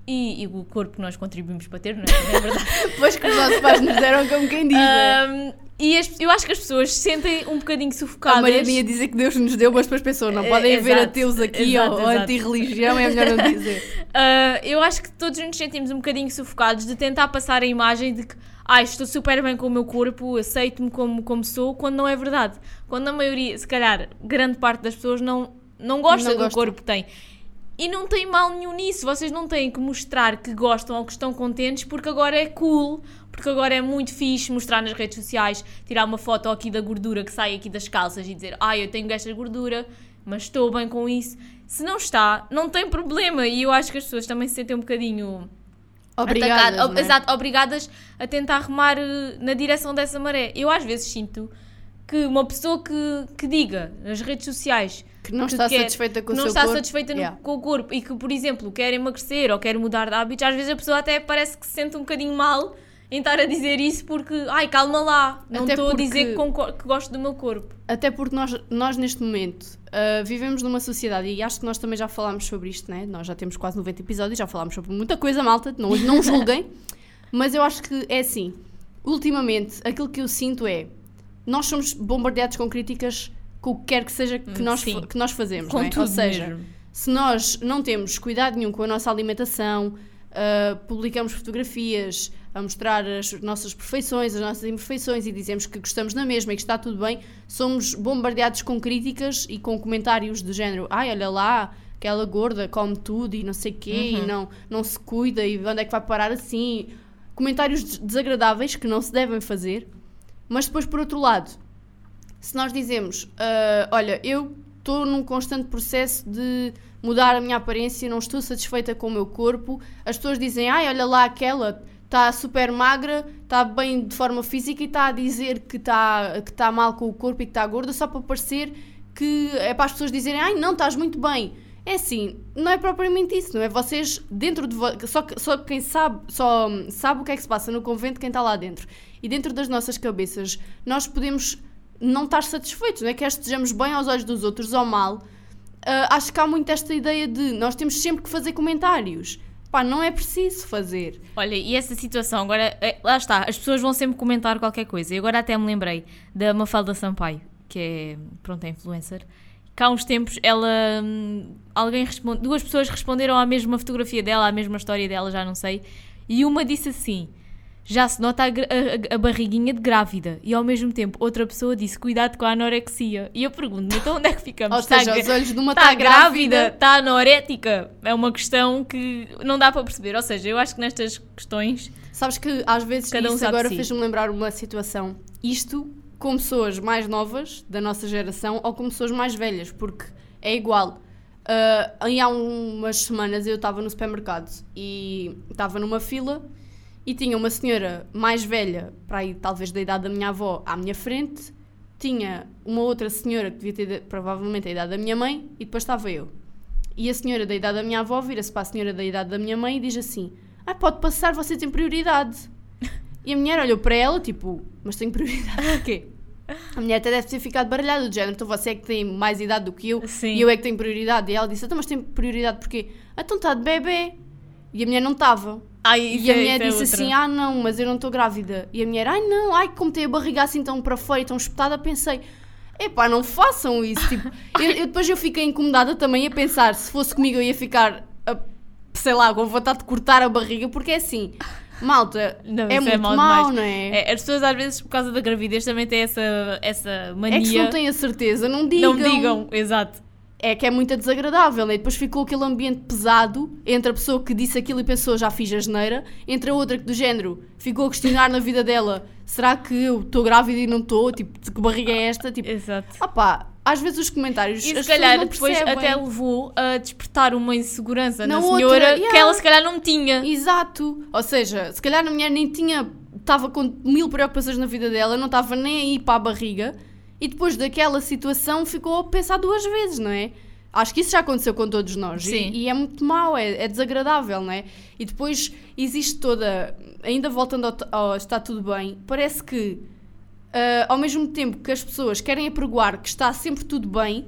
e, e o corpo que nós contribuímos para ter, não é? Também é verdade. Depois que os nossos pais nos deram, como quem diz. Um, e as- eu acho que as pessoas se sentem um bocadinho sufocadas. A Mariana ia dizer que Deus nos deu, mas depois pensou, não É, podem exato, ateus aqui exato, ou, anti-religião, é melhor não dizer. Uh, eu acho que todos nos sentimos um bocadinho sufocados de tentar passar a imagem de que ai, estou super bem com o meu corpo, aceito-me como, como sou, quando não é verdade. Quando a maioria, se calhar, grande parte das pessoas não, não gosta Não do corpo que tem. E não tem mal nenhum nisso. Vocês não têm que mostrar que gostam ou que estão contentes porque agora é cool, porque agora é muito fixe mostrar nas redes sociais, tirar uma foto aqui da gordura que sai aqui das calças e dizer ai, eu tenho esta gordura, mas estou bem com isso. Se não está, não tem problema. E eu acho que as pessoas também se sentem um bocadinho Obrigada. atacadas, é? exato, obrigadas a tentar remar eh, na direção dessa maré. Eu às vezes sinto que uma pessoa que, que diga nas redes sociais Que não que está quer- satisfeita com o não seu está corpo. satisfeita no- Yeah. com o corpo e que, por exemplo, quer emagrecer ou quer mudar de hábitos, às vezes a pessoa até parece que se sente um bocadinho mal em estar a dizer isso porque, ai, calma lá, não Até estou a dizer porque- que, concor- que gosto do meu corpo. Até porque nós, nós neste momento, ah, vivemos numa sociedade, e acho que nós também já falámos sobre isto, né? Nós já temos quase 90 episódios, já falámos sobre muita coisa, malta, não, não julguem. mas eu acho que é assim. Ultimamente, aquilo que eu sinto é. Nós somos bombardeados com críticas com o que quer que seja que, Hum, nós, sim. que nós fazemos, Com não é? Ou seja, mesmo. se nós não temos cuidado nenhum com a nossa alimentação, ah, publicamos fotografias a mostrar as nossas perfeições, as nossas imperfeições e dizemos que gostamos na mesma e que está tudo bem, somos bombardeados com críticas e com comentários do género: ai, olha lá, aquela gorda come tudo e não sei quê, Uhum. e não, não se cuida e onde é que vai parar assim. Comentários des- desagradáveis que não se devem fazer, mas depois, por outro lado, se nós dizemos, "Ah, olha, eu estou num constante processo de mudar a minha aparência, não estou satisfeita com o meu corpo, as pessoas dizem, ai, olha lá aquela, está super magra, está bem de forma física e está a dizer que está que tá mal com o corpo e que está gorda só para parecer que é para as pessoas dizerem, ai, não, estás muito bem. É assim, não é propriamente isso, não é? Vocês, dentro de só, só quem sabe, só sabe o que é que se passa no convento, quem está lá dentro. E dentro das nossas cabeças, nós podemos não estar satisfeitos, não é? Quer estejamos bem aos olhos dos outros ou mal. Ah, acho que há muito esta ideia de nós temos sempre que fazer comentários. Pá, não é preciso fazer. Olha, e essa situação, agora, é, lá está, as pessoas vão sempre comentar qualquer coisa. E agora até me lembrei da Mafalda Sampaio, que é, pronto, é influencer. Que há uns tempos ela, hum, alguém responde, duas pessoas responderam à mesma fotografia dela, à mesma história dela, já não sei. E uma disse assim, já se nota a, a- a barriguinha de grávida. E ao mesmo tempo, outra pessoa disse, cuidado com a anorexia. E eu pergunto, então onde é que ficamos? Ou seja, Está os olhos de uma Está está grávida, está anorética. É uma questão que não dá para perceber. Ou seja, eu acho que nestas questões. Sabes que às vezes Cada um isso agora si. fez-me lembrar uma situação. Isto com pessoas mais novas da nossa geração ou com pessoas mais velhas, porque é igual. Aí há umas semanas eu estava no supermercado e estava numa fila e tinha uma senhora mais velha, para aí talvez da idade da minha avó, à minha frente, tinha uma outra senhora que devia ter provavelmente a idade da minha mãe e depois estava eu. E a senhora da idade da minha avó vira-se para a senhora da idade da minha mãe e diz assim: Ah, pode passar, você tem prioridade. E a mulher olhou para ela, tipo, mas tenho prioridade de quê? A mulher até deve ter ficado baralhada do género, então você é que tem mais idade do que eu Sim. e eu é que tenho prioridade. E ela disse: Então, mas tem prioridade porquê? "Ah, Então está de bebê. E a mulher não estava. Ai, E a é- mulher é disse outra. assim: Ah, não, mas eu não estou grávida. E a mulher: Ai, não, ai, como tem a barriga assim tão para fora e tão espetada, pensei. Epá, não façam isso. Tipo, eu, eu depois eu fiquei incomodada também a pensar, se fosse comigo eu ia ficar, a- sei lá, com vontade de cortar a barriga, porque é assim, malta, Não, é isso muito mau mau, demais. não é? É, as pessoas às vezes, por causa da gravidez, também têm essa, essa mania. É que se não têm a certeza, não digam. Não digam, exato. É que é muito desagradável, né? Depois ficou aquele ambiente pesado entre a pessoa que disse aquilo e pensou já fiz a geneira, entre a outra que do género ficou a questionar na vida dela: será que eu estou grávida e não estou? Tipo, que barriga é esta? Tipo, Exato. opá, às vezes os comentários. E as se calhar não depois percebem. até levou a despertar uma insegurança na, Na outra, senhora que yeah. ela se calhar não tinha. Exato. Ou seja, se calhar a mulher nem tinha. Estava com mil preocupações na vida dela, não estava nem aí para a barriga e depois daquela situação ficou a pensar duas vezes, não é? Acho que isso já aconteceu com todos nós e- Sim. E, é muito mau, é, é desagradável, não é? E depois existe toda. Ainda voltando ao, ao está tudo bem, parece que ah, ao mesmo tempo que as pessoas querem apregoar que está sempre tudo bem,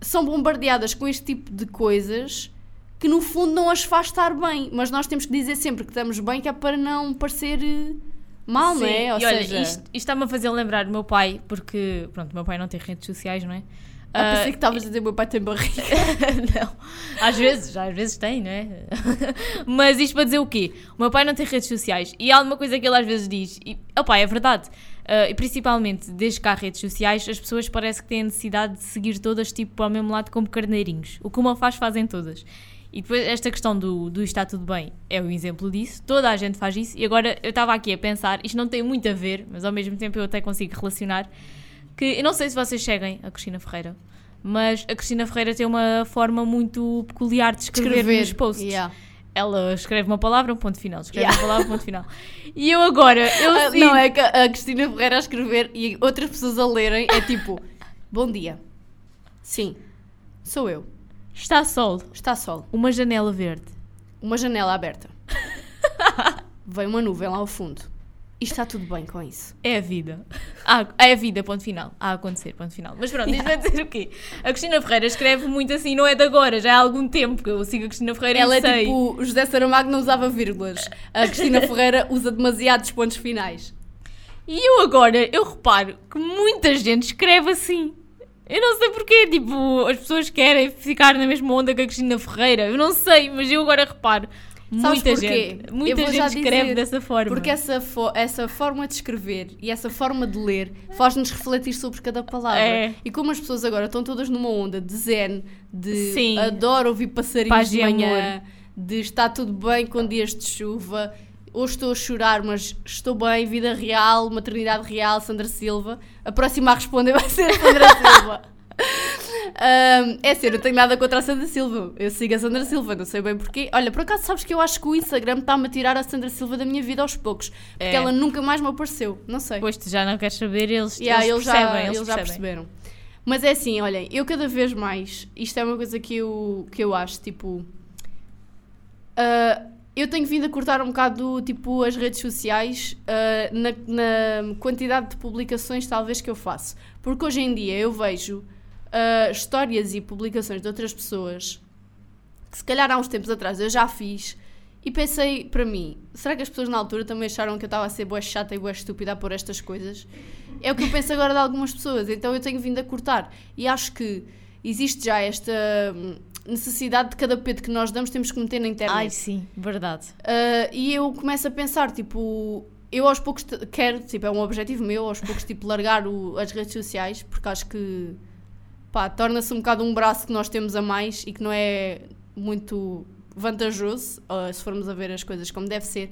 são bombardeadas com este tipo de coisas que no fundo não as faz estar bem. Mas nós temos que dizer sempre que estamos bem, que é para não parecer eh, mal, não é? Ou e olha, seja, isto, isto está-me a fazer lembrar o meu pai, porque, pronto, o meu pai não tem redes sociais, não é? ah, Ah, pensei que estavas a dizer meu pai tem barriga. não. Às vezes, às vezes tem, não é? Mas isto para dizer o quê? O meu pai não tem redes sociais e há uma coisa que ele às vezes diz, e opá, é verdade. Ah, e principalmente desde que há redes sociais, as pessoas parece que têm a necessidade de seguir todas tipo ao mesmo lado como carneirinhos. O que uma faz, fazem todas. E depois esta questão do, do está tudo bem é um exemplo disso. Toda a gente faz isso. E agora eu estava aqui a pensar, isto não tem muito a ver, mas ao mesmo tempo eu até consigo relacionar, que eu não sei se vocês seguem a Cristina Ferreira, mas a Cristina Ferreira tem uma forma muito peculiar de escrever, nos posts. Yeah. Ela escreve uma palavra, um ponto final. Escreve Yeah. uma palavra, um ponto final. E eu agora, eu Ah, não, é que a Cristina Ferreira a escrever e outras pessoas a lerem é tipo: Bom dia. Sim, sou eu. Está sol, Está sol. uma janela verde. Uma janela aberta. Vem uma nuvem lá ao fundo. E está tudo bem com isso. É a vida. Ah, é a vida, ponto final. A acontecer, ponto final. Mas pronto, isto vai dizer o quê? A Cristina Ferreira escreve muito assim, não é de agora, já há algum tempo que eu sigo a Cristina Ferreira Ela e é sei. tipo: o José Saramago não usava vírgulas. A Cristina Ferreira usa demasiados pontos finais. E eu agora, eu reparo que muita gente escreve assim. Eu não sei porquê, tipo, as pessoas querem ficar na mesma onda que a Cristina Ferreira. Eu não sei, mas eu agora reparo. Sabes Muita porquê? gente, muita gente escreve dessa forma. Porque essa, fo- essa forma de escrever e essa forma de ler faz-nos refletir sobre cada palavra. É. E como as pessoas agora estão todas numa onda de zen, de Sim. adoro ouvir passarinhos Paz de manhã, de está tudo bem com dias de chuva, hoje estou a chorar, mas estou bem, vida real, maternidade real, Sandra Silva. A próxima a responder vai ser a Sandra Silva. Ahm, é sério, eu tenho nada contra a Sandra Silva. Eu sigo a Sandra Silva, não sei bem porquê. Olha, por acaso sabes que eu acho que o Instagram está-me a tirar a Sandra Silva da minha vida aos poucos. Porque É. ela nunca mais me apareceu. Não sei. Depois tu já não queres saber, eles, Yeah, eles eles, já, percebem. eles eles já perceberam. Mas é assim, olhem, eu cada vez mais, isto é uma coisa que eu, que eu acho, tipo. ah, eu tenho vindo a cortar um bocado tipo, as redes sociais ah, na, na quantidade de publicações, talvez, que eu faço. Porque hoje em dia eu vejo ah, histórias e publicações de outras pessoas que, se calhar, há uns tempos atrás eu já fiz. E pensei para mim, será que as pessoas na altura também acharam que eu estava a ser boa chata e boa estúpida a pôr estas coisas? É o que eu penso agora de algumas pessoas, então eu tenho vindo a cortar. E acho que existe já esta necessidade de cada pedo que nós damos temos que meter na internet. Ai, sim, verdade. Uh, e eu começo a pensar, tipo, eu aos poucos quero, tipo, é um objetivo meu, aos poucos, tipo, largar o- as redes sociais, porque acho que, pá, torna-se um bocado um braço que nós temos a mais e que não é muito vantajoso, uh, se formos a ver as coisas como deve ser.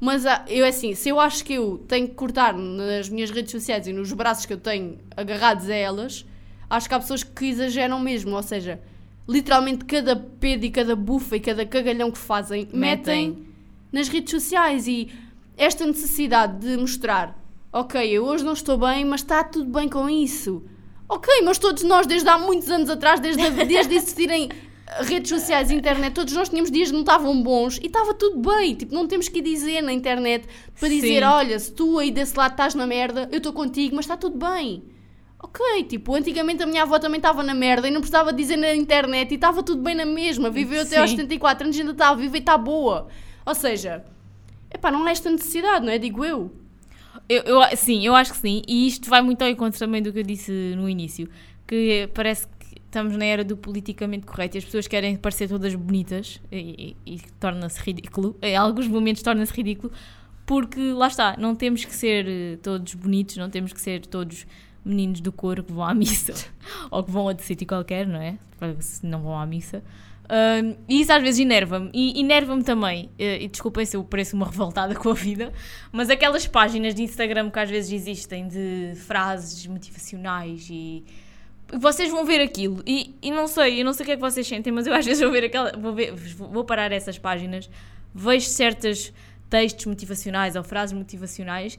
Mas ah, eu, assim, se eu acho que eu tenho que cortar nas minhas redes sociais e nos braços que eu tenho agarrados a elas, acho que há pessoas que exageram mesmo, ou seja, literalmente cada pedo e cada bufa e cada cagalhão que fazem Metem. metem nas redes sociais e esta necessidade de mostrar, ok, eu hoje não estou bem, mas está tudo bem com isso. Ok, mas todos nós, desde há muitos anos atrás, desde, a- desde existirem redes sociais e internet, todos nós tínhamos dias que não estavam bons e estava tudo bem. Tipo, não temos que dizer na internet para dizer, Sim. olha, se tu aí desse lado estás na merda, eu estou contigo, mas está tudo bem. Ok, tipo, antigamente a minha avó também estava na merda e não precisava dizer na internet e estava tudo bem na mesma. Viveu até aos Sim. 74 anos e ainda está viva e está boa. Ou seja, epá, não há esta necessidade, não é? Digo eu. Eu, eu- sim, eu acho que sim. E isto vai muito ao encontro também do que eu disse no início. Que parece que estamos na era do politicamente correto e as pessoas querem parecer todas bonitas e, e- e torna-se ridículo. Em alguns momentos torna-se ridículo porque lá está, não temos que ser eh, todos bonitos, não temos que ser todos meninos do coro que vão à missa ou que vão a de sítio qualquer, não é? Se não vão à missa. Ahm, e isso às vezes enerva-me. E enerva-me também, eh, e desculpem se eu pareço uma revoltada com a vida, mas aquelas páginas de Instagram que às vezes existem de frases motivacionais e. Vocês vão ver aquilo e, e não sei, eu não sei o que é que vocês sentem, mas eu às vezes vou ver aquela. Vou, ver, vou parar essas páginas, vejo certos textos motivacionais ou frases motivacionais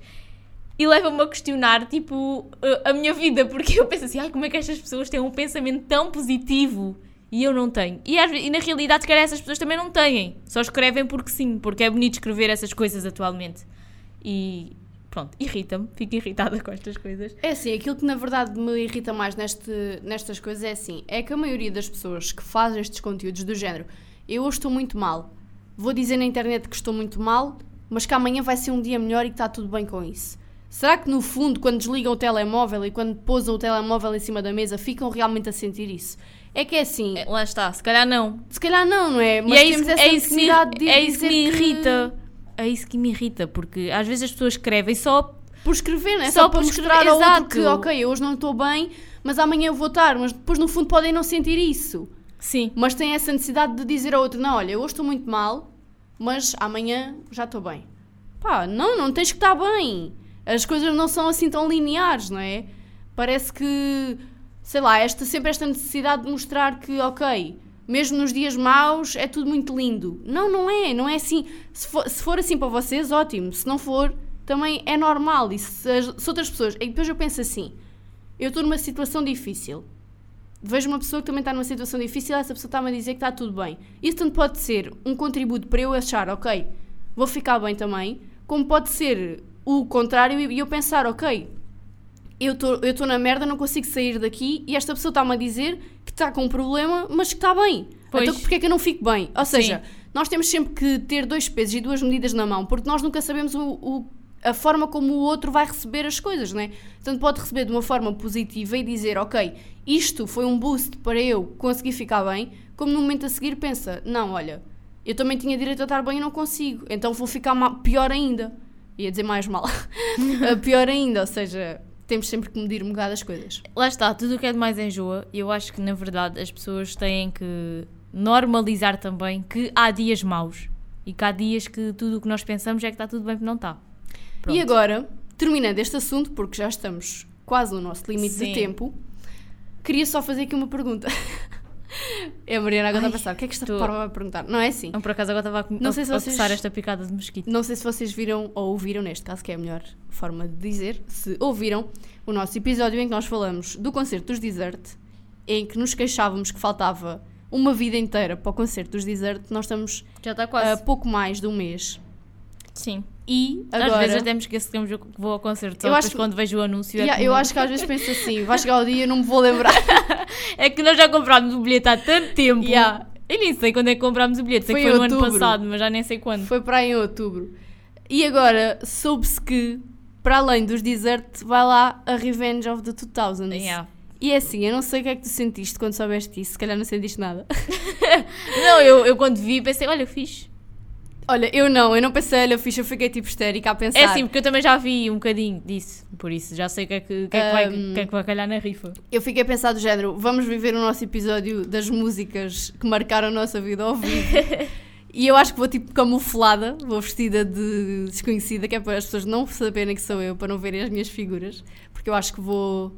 e leva-me a questionar, tipo, a- minha vida, porque eu penso assim, ai, como é que estas pessoas têm um pensamento tão positivo E eu não tenho. E, às e na realidade, se calhar essas pessoas também não têm. Só escrevem porque sim, porque é bonito escrever essas coisas atualmente. E pronto, irrita-me, fico irritada com estas coisas. É assim, aquilo que na verdade me irrita mais neste, nestas coisas é assim, é que a maioria das pessoas que fazem estes conteúdos do género, eu hoje estou muito mal, vou dizer na internet que estou muito mal, mas que amanhã vai ser um dia melhor e que está tudo bem com isso. Será que no fundo, quando desligam o telemóvel e quando pousam o telemóvel em cima da mesa, ficam realmente a sentir isso? É que é assim, Lá está, se calhar não. se calhar não, não é? E Mas é isso, temos essa é isso que me, necessidade de é isso que me irrita. É isso que me irrita, porque às vezes as pessoas escrevem só Por escrever, né? Só Só, por para escrever, mostrar ao outro exato. que, ok, eu hoje não estou bem, mas amanhã eu vou estar. Mas depois, no fundo, podem não sentir isso. Sim. Mas têm essa necessidade de dizer ao outro: não, olha, eu hoje estou muito mal, mas amanhã já estou bem. Pá, não, não tens que estar bem. As coisas não são assim tão lineares, não é? Parece que, sei lá, esta, sempre esta necessidade de mostrar que, ok, mesmo nos dias maus é tudo muito lindo. Não, não é, não é assim. Se for, se for assim para vocês, ótimo. Se não for, também é normal. E se, as- se outras pessoas. E depois eu penso assim: eu estou numa situação difícil vejo uma pessoa que também está numa situação difícil, essa pessoa está-me a dizer que está tudo bem. Isso tanto pode ser um contributo para eu achar, ok, vou ficar bem também, como pode ser o contrário e eu pensar, ok, eu estou na merda, não consigo sair daqui e esta pessoa está-me a dizer que está com um problema, mas que está bem. Pois. Então porquê é que eu não fico bem? Ou seja, nós temos sempre que ter dois pesos e duas medidas na mão, porque nós nunca sabemos o, o- a forma como o outro vai receber as coisas, né? Portanto, pode receber de uma forma positiva e dizer, ok, isto foi um boost para eu conseguir ficar bem, como no momento a seguir pensa, não, olha, eu também tinha direito a estar bem e não consigo, então vou ficar pior ainda. Ia dizer mais mal. Uh, pior ainda, ou seja, temos sempre que medir um bocado as coisas. Lá está, tudo o que é de mais enjoa. Eu acho que na verdade as pessoas têm que normalizar também que há dias maus e que há dias que tudo o que nós pensamos é que está tudo bem porque não está. Pronto. E agora, terminando este assunto, porque já estamos quase no nosso limite Sim. de tempo, queria só fazer aqui uma pergunta. É a Mariana agora está a pensar, o que é que esta tô- parva vai perguntar? Não é assim? Não, por acaso agora estava a, com- Não a, sei se a vocês- coçar esta picada de mosquito. Não sei se vocês viram ou ouviram, neste caso, que é a melhor forma de dizer, se ouviram o nosso episódio em que nós falamos do concerto dos Desert, em que nos queixávamos que faltava uma vida inteira para o concerto dos Desert, nós estamos Já está a quase. pouco mais de um mês. Sim. E Às agora... vezes até me esqueço que vou ao concerto. Só Eu acho que- quando vejo o anúncio. é Yeah, que eu não- acho que às vezes penso assim, vai chegar o dia e não me vou lembrar. É que nós já comprámos o bilhete há tanto tempo. Yeah. Eu nem sei quando é que comprámos o bilhete. Sei Foi que foi no ano passado, mas já nem sei quando. Foi para aí em outubro. E agora soube-se que, para além dos Desert, vai lá a Revenge of the 2000s. Yeah. E é assim, eu não sei o que é que tu sentiste quando soubeste isso, se calhar não sentiste nada. Não, eu, eu quando vi pensei, olha, fiz. Olha, eu não, eu não pensei, olha, eu fiquei tipo histérica a pensar. É assim, porque eu também já vi um bocadinho disso. Por isso, já sei o que é que, que, é que, vai, Um, que é que vai calhar na rifa. Eu fiquei a pensar do género, vamos viver o nosso episódio das músicas que marcaram a nossa vida ao vivo. e eu acho que vou tipo camuflada, vou vestida de desconhecida, que é para as pessoas não saberem que sou eu, para não verem as minhas figuras, porque eu acho que vou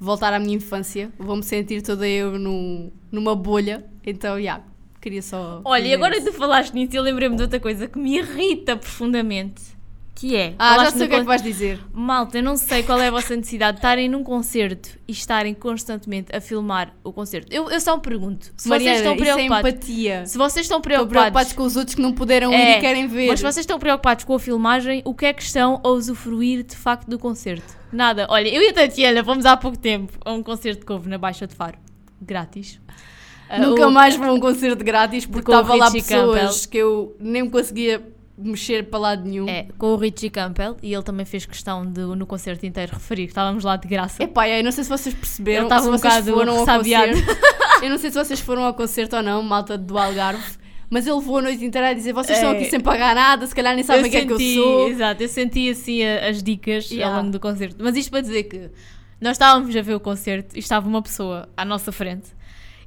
voltar à minha infância, vou-me sentir toda eu num, numa bolha. Então, já, queria só. Olha, e agora isso. tu falaste nisso e eu lembrei-me de outra coisa que me irrita profundamente. Que é. Ah, já sei o que é que vais dizer. Malta, eu não sei qual é a vossa necessidade de estarem num concerto e estarem constantemente a filmar o concerto. Eu, eu só me pergunto, se Mariana, vocês estão é preocupados. empatia. se vocês estão Estão preocupados, preocupados com os outros que não puderam ir É, e querem ver. Mas se vocês estão preocupados com a filmagem, o que é que estão a usufruir de facto do concerto? Nada. Olha, eu e a Tatiana fomos há pouco tempo a um concerto que houve na Baixa de Faro. Grátis. Ah, Nunca o- mais vou a um concerto grátis porque estava lá pessoas Campbell. que eu nem conseguia mexer para lado nenhum. É, com o Richie Campbell e ele também fez questão de no concerto inteiro referir que estávamos lá de graça. Epá, eu não sei se vocês perceberam, estava se um vocês bocado foram ao ressabiado. concerto. Eu não sei se vocês foram ao concerto ou não, malta do Algarve, mas ele levou a noite inteira a dizer vocês estão É. aqui sem pagar nada, se calhar nem sabem o que é que eu sou. Exato, eu senti assim a- as dicas Yeah. ao longo do concerto. Mas isto para dizer que nós estávamos a ver o concerto e estava uma pessoa à nossa frente.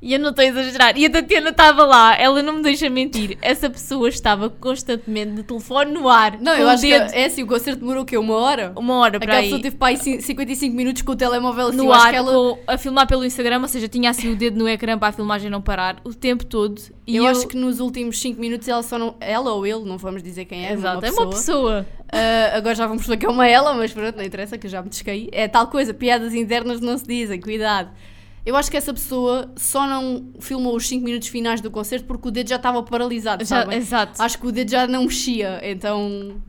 E eu não estou a exagerar. E a Tatiana estava lá, ela não me deixa mentir. Essa pessoa estava constantemente de telefone no ar. Não, eu acho que dedo- é assim, o concerto demorou o quê? Uma hora? Uma hora para aí. pessoa teve para aí cin- 55 minutos com o telemóvel assim, no eu acho ar, que ela... a filmar pelo Instagram, ou seja, tinha assim o dedo no ecrã para a filmagem não parar o tempo todo. E eu, acho que nos últimos 5 minutos ela só não... Ela ou ele, não vamos dizer quem é, Exato, uma é uma pessoa. Ah, agora já vamos perceber que é uma ela, mas pronto, não interessa, que eu já me descaí. É tal coisa, piadas internas não se dizem, cuidado. Eu acho que essa pessoa só não filmou os 5 minutos finais do concerto porque o dedo já estava paralisado, Já- sabem? exato. Acho que o dedo já não mexia, então...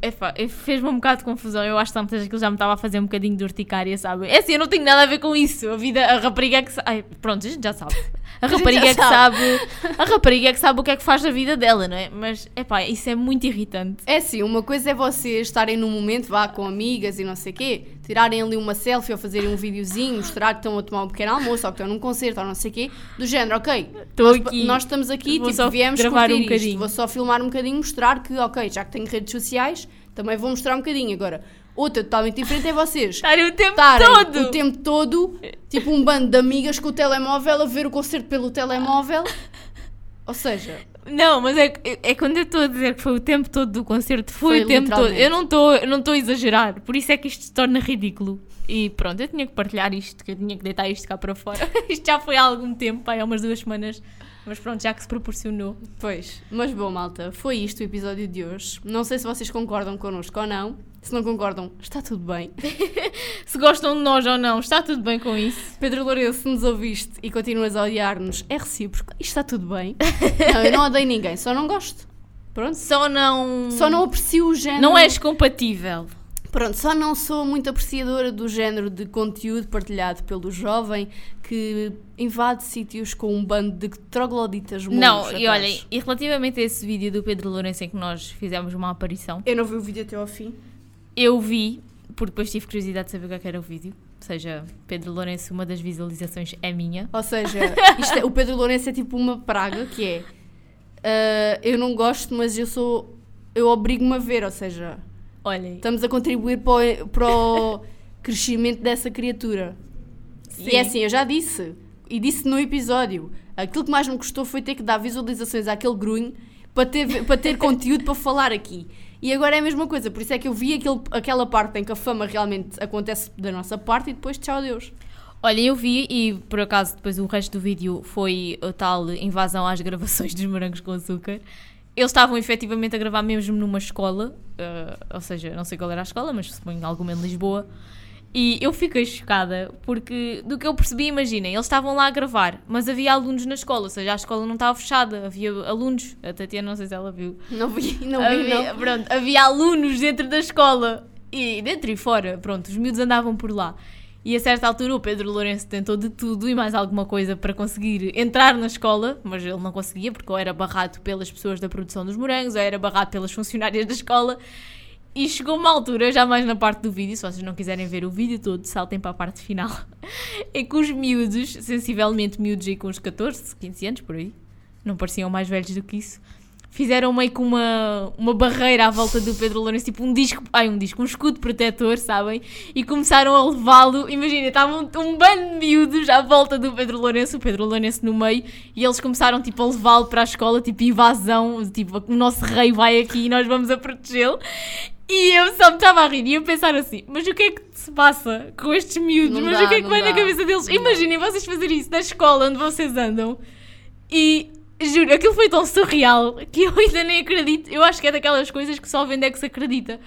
Fez-me um bocado de confusão. Eu acho que muitas aquilo já me estava a fazer um bocadinho de urticária, sabe? É assim, eu não tenho nada a ver com isso. A vida, a rapariga é que sabe. Ai, pronto, a gente já sabe. A rapariga é que sabe. A rapariga é que sabe o que é que faz da vida dela, não é? Mas, epá, isso é muito irritante. É assim, uma coisa é vocês estarem num momento, vá com amigas e não sei o quê, tirarem ali uma selfie ou fazerem um videozinho, mostrar que estão a tomar um pequeno almoço ou que estão num concerto ou não sei o quê, do género, ok, nós, aqui. nós estamos aqui, tipo, viemos gravar um isto, bocadinho. vou só filmar um bocadinho, mostrar que, ok, já que tenho redes sociais, também vou mostrar um bocadinho. Agora, outra totalmente diferente é vocês Estarem o tempo estarem todo. o tempo todo, tipo um bando de amigas com o telemóvel a ver o concerto pelo telemóvel. Ou seja, Não, mas é, é quando eu estou a dizer que foi o tempo todo do concerto, foi, Foi o tempo todo. Eu não estou eu não estou a exagerar, por isso é que isto se torna ridículo. E pronto, eu tinha que partilhar isto, que eu tinha que deitar isto cá para fora. isto já foi há algum tempo, pai, há umas duas semanas. Mas pronto, já que se proporcionou. Pois, mas bom, malta, foi isto o episódio de hoje. Não sei se vocês concordam connosco ou não. Se não concordam, está tudo bem. Se gostam de nós ou não, está tudo bem com isso. Pedro Lourenço, se nos ouviste e continuas a odiar-nos, é recíproco. Isto está tudo bem. Não, eu não odeio ninguém, só não gosto. Pronto. Só não. Só não aprecio o género. Não és compatível. Pronto, só não sou muito apreciadora do género de conteúdo partilhado pelo jovem que invade sítios com um bando de trogloditas Não, atrás. e olhem, e relativamente a esse vídeo do Pedro Lourenço em que nós fizemos uma aparição, Eu não vi o vídeo até ao fim. eu vi, porque depois tive curiosidade de saber o que é que era o vídeo. Ou seja, Pedro Lourenço, uma das visualizações é minha. Ou seja, isto é- o Pedro Lourenço é tipo uma praga que é ah, eu não gosto, mas eu sou. Eu obrigo-me a ver, ou seja, Olhem, estamos a contribuir para o, para o crescimento dessa criatura. Sim. E é assim, eu já disse, e disse no episódio, aquilo que mais me custou foi ter que dar visualizações àquele grunho para ter, para ter conteúdo para falar aqui. E agora é a mesma coisa, por isso é que eu vi aquele, aquela parte em que a fama realmente acontece da nossa parte e depois tchau Deus. olhem, eu vi e por acaso depois o resto do vídeo foi a tal invasão às gravações dos morangos com açúcar. Eles estavam efetivamente a gravar mesmo numa escola, eh, ou seja, não sei qual era a escola, mas suponho alguma em Lisboa. E eu fiquei chocada porque, do que eu percebi, imaginem, eles estavam lá a gravar, mas havia alunos na escola, ou seja, a escola não estava fechada, havia alunos. A Tatiana, não sei se ela viu. Não vi, não vi, havia, não. Pronto, havia alunos dentro da escola e dentro e fora, pronto, os miúdos andavam por lá. E a certa altura o Pedro Lourenço tentou de tudo e mais alguma coisa para conseguir entrar na escola, mas ele não conseguia porque ou era barrado pelas pessoas da produção dos morangos ou era barrado pelas funcionárias da escola. E chegou uma altura, já mais na parte do vídeo, se vocês não quiserem ver o vídeo todo, saltem para a parte final, em que os miúdos, sensivelmente miúdos aí com uns 14, 15 anos por aí, não pareciam mais velhos do que isso, fizeram meio que uma, uma barreira à volta do Pedro Lourenço, tipo um disco, ai um disco, um escudo protetor, sabem? E começaram a levá-lo, imagina, estavam um bando de miúdos à volta do Pedro Lourenço, o Pedro Lourenço no meio, e eles começaram tipo a levá-lo para a escola, tipo invasão, tipo o nosso rei vai aqui e nós vamos a protegê-lo. E eu só me estava a rir e eu pensar assim, mas o que é que se passa com estes miúdos? Não mas dá, o que é que vai na dá. cabeça deles? Imaginem vocês fazerem isso na escola onde vocês andam e juro, aquilo foi tão surreal que eu ainda nem acredito. Eu acho que é daquelas coisas que só vende é que se acredita.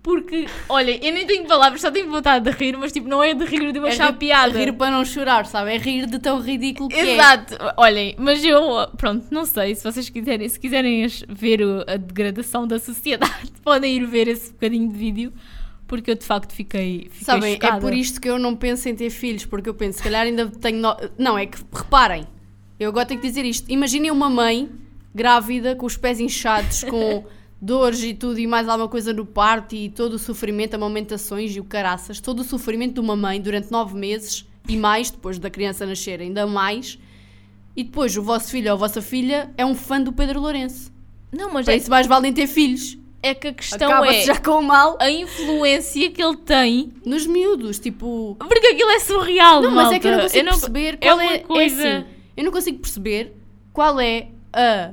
Porque, olha, eu nem tenho palavras, só tenho vontade de rir, mas tipo, não é de rir de eu É achar rir, piada. é rir para não chorar, sabe? É rir de tão ridículo que é. Exato, olhem, mas eu, pronto, não sei, se vocês quiserem, se quiserem ver o- a degradação da sociedade, podem ir ver esse bocadinho de vídeo, porque eu de facto fiquei, fiquei Sabem, chocada. é por isto que eu não penso em ter filhos, porque eu penso, se calhar ainda tenho. no- Não, é que reparem, eu agora tenho que dizer isto. Imaginem uma mãe grávida com os pés inchados, com dores e tudo, e mais alguma coisa no parto, e todo o sofrimento, amamentações e o caraças, todo o sofrimento de uma mãe durante nove meses e mais, depois da criança nascer, ainda mais. E depois o vosso filho ou a vossa filha é um fã do Pedro Lourenço. Não, mas Para é, isso mais valem ter filhos. é que a questão Acaba-se é já com o mal a influência que ele tem, nos miúdos, tipo. porque aquilo é surreal, Não, mas é que eu não malta. consigo perceber é qual uma é, coisa- é assim, eu não consigo perceber qual é a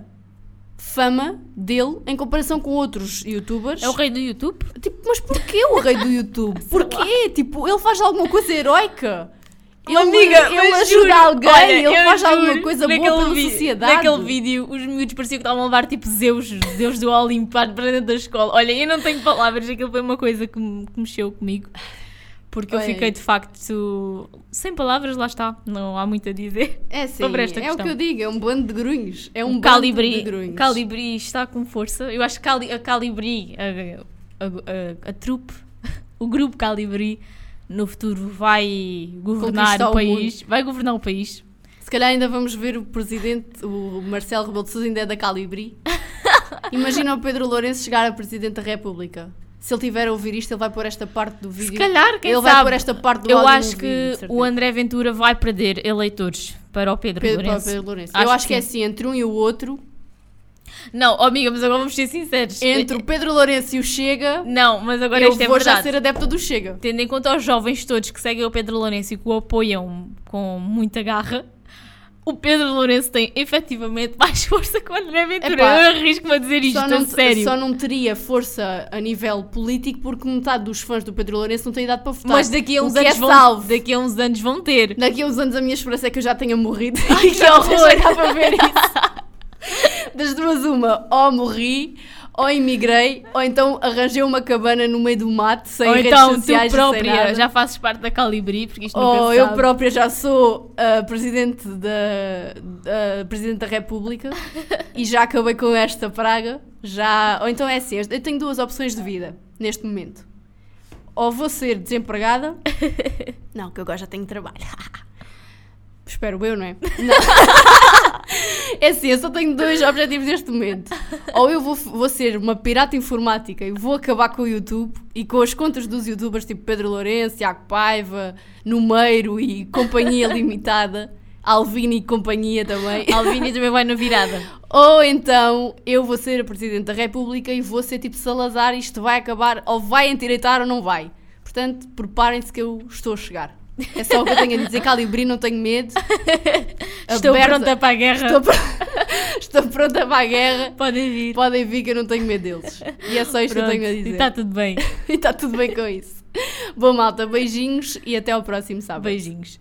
fama dele em comparação com outros youtubers. É o rei do YouTube? Tipo, mas porquê o rei do YouTube? Porquê? Tipo, ele faz alguma coisa heroica. Ele, Amiga, ele ajuda juro, alguém, olha, ele faz juro, alguma coisa boa pela vi- sociedade. Naquele vídeo, os miúdos pareciam que estavam a levar tipo Zeus, Deus do Olimpo para dentro da escola. Olha, eu não tenho palavras, aquilo foi uma coisa que que mexeu comigo. Porque eu Oi. fiquei de facto sem palavras, lá está, não há muito a dizer. É sim, Sobre esta é o questão. que eu digo, é um bando de grunhos. É um, o bando Calibri, de grunhos. Calibri está com força. Eu acho que Cali, a Calibri, a, a, a, a trupe, o grupo Calibri, no futuro vai governar o o país. Vai governar o país. Se calhar ainda vamos ver o presidente, o Marcelo Rebelo de Sousa ainda é da Calibri. Imagina o Pedro Lourenço chegar a presidente da República. Se ele tiver a ouvir isto, ele vai pôr esta parte do vídeo. Se calhar, quem ele sabe? vai pôr esta parte do Eu acho vídeo, que de certeza. o André Ventura vai perder eleitores para o Pedro, Pedro, para o Lourenço. Pedro Lourenço. Acho Eu acho que que, é sim. assim, entre um e o outro, Não, oh, amiga, mas agora vamos ser sinceros. entre o Pedro Lourenço e o Chega, Não, mas agora eu isto é vou já verdade. ser adepta do Chega. Tendo em conta os jovens todos que seguem o Pedro Lourenço e que o apoiam com muita garra, o Pedro Lourenço tem efetivamente mais força que o André Ventura. Epá, Eu arrisco-me a dizer isto, Só a não, sério. só não teria força a nível político porque metade dos fãs do Pedro Lourenço não tem idade para votar. Mas daqui a uns anos é vão, salvo. daqui a uns anos vão ter. Daqui a uns anos a minha esperança é que eu já tenha morrido. Ai, que não horror. para ver isso. Das duas, uma, ou morri, ou emigrei, ou então arranjei uma cabana no meio do mato, sem Ou redes então tu sociais, sem própria já fazes parte da Calibri, porque isto Ou se eu sabe. própria já sou a presidente da, da- presidente da República e já acabei com esta praga. Já, ou então é assim, eu tenho duas opções de vida neste momento. Ou vou ser desempregada. Não, que agora já tenho trabalho. Espero eu, não é? Não. É assim, eu só tenho dois objetivos neste momento. Ou eu vou, vou ser uma pirata informática e vou acabar com o YouTube e com as contas dos youtubers tipo Pedro Lourenço, Tiago Paiva, Numeiro e Companhia Limitada, Alvini e Companhia também. Alvini também vai na virada. Ou então eu vou ser a Presidente da República e vou ser tipo Salazar e isto vai acabar, ou vai endireitar ou não vai. Portanto, preparem-se que eu estou a chegar. É só o que eu tenho a dizer. Calibri, não tenho medo. Estou Aberta- pronta para a guerra. Estou, pr- estou pronta para a guerra. Podem vir. Podem vir que eu não tenho medo deles. E é só isto que eu Pronto, tenho a E dizer. está tudo bem. E está tudo bem com isso. Bom, malta, beijinhos e até ao próximo sábado. Beijinhos.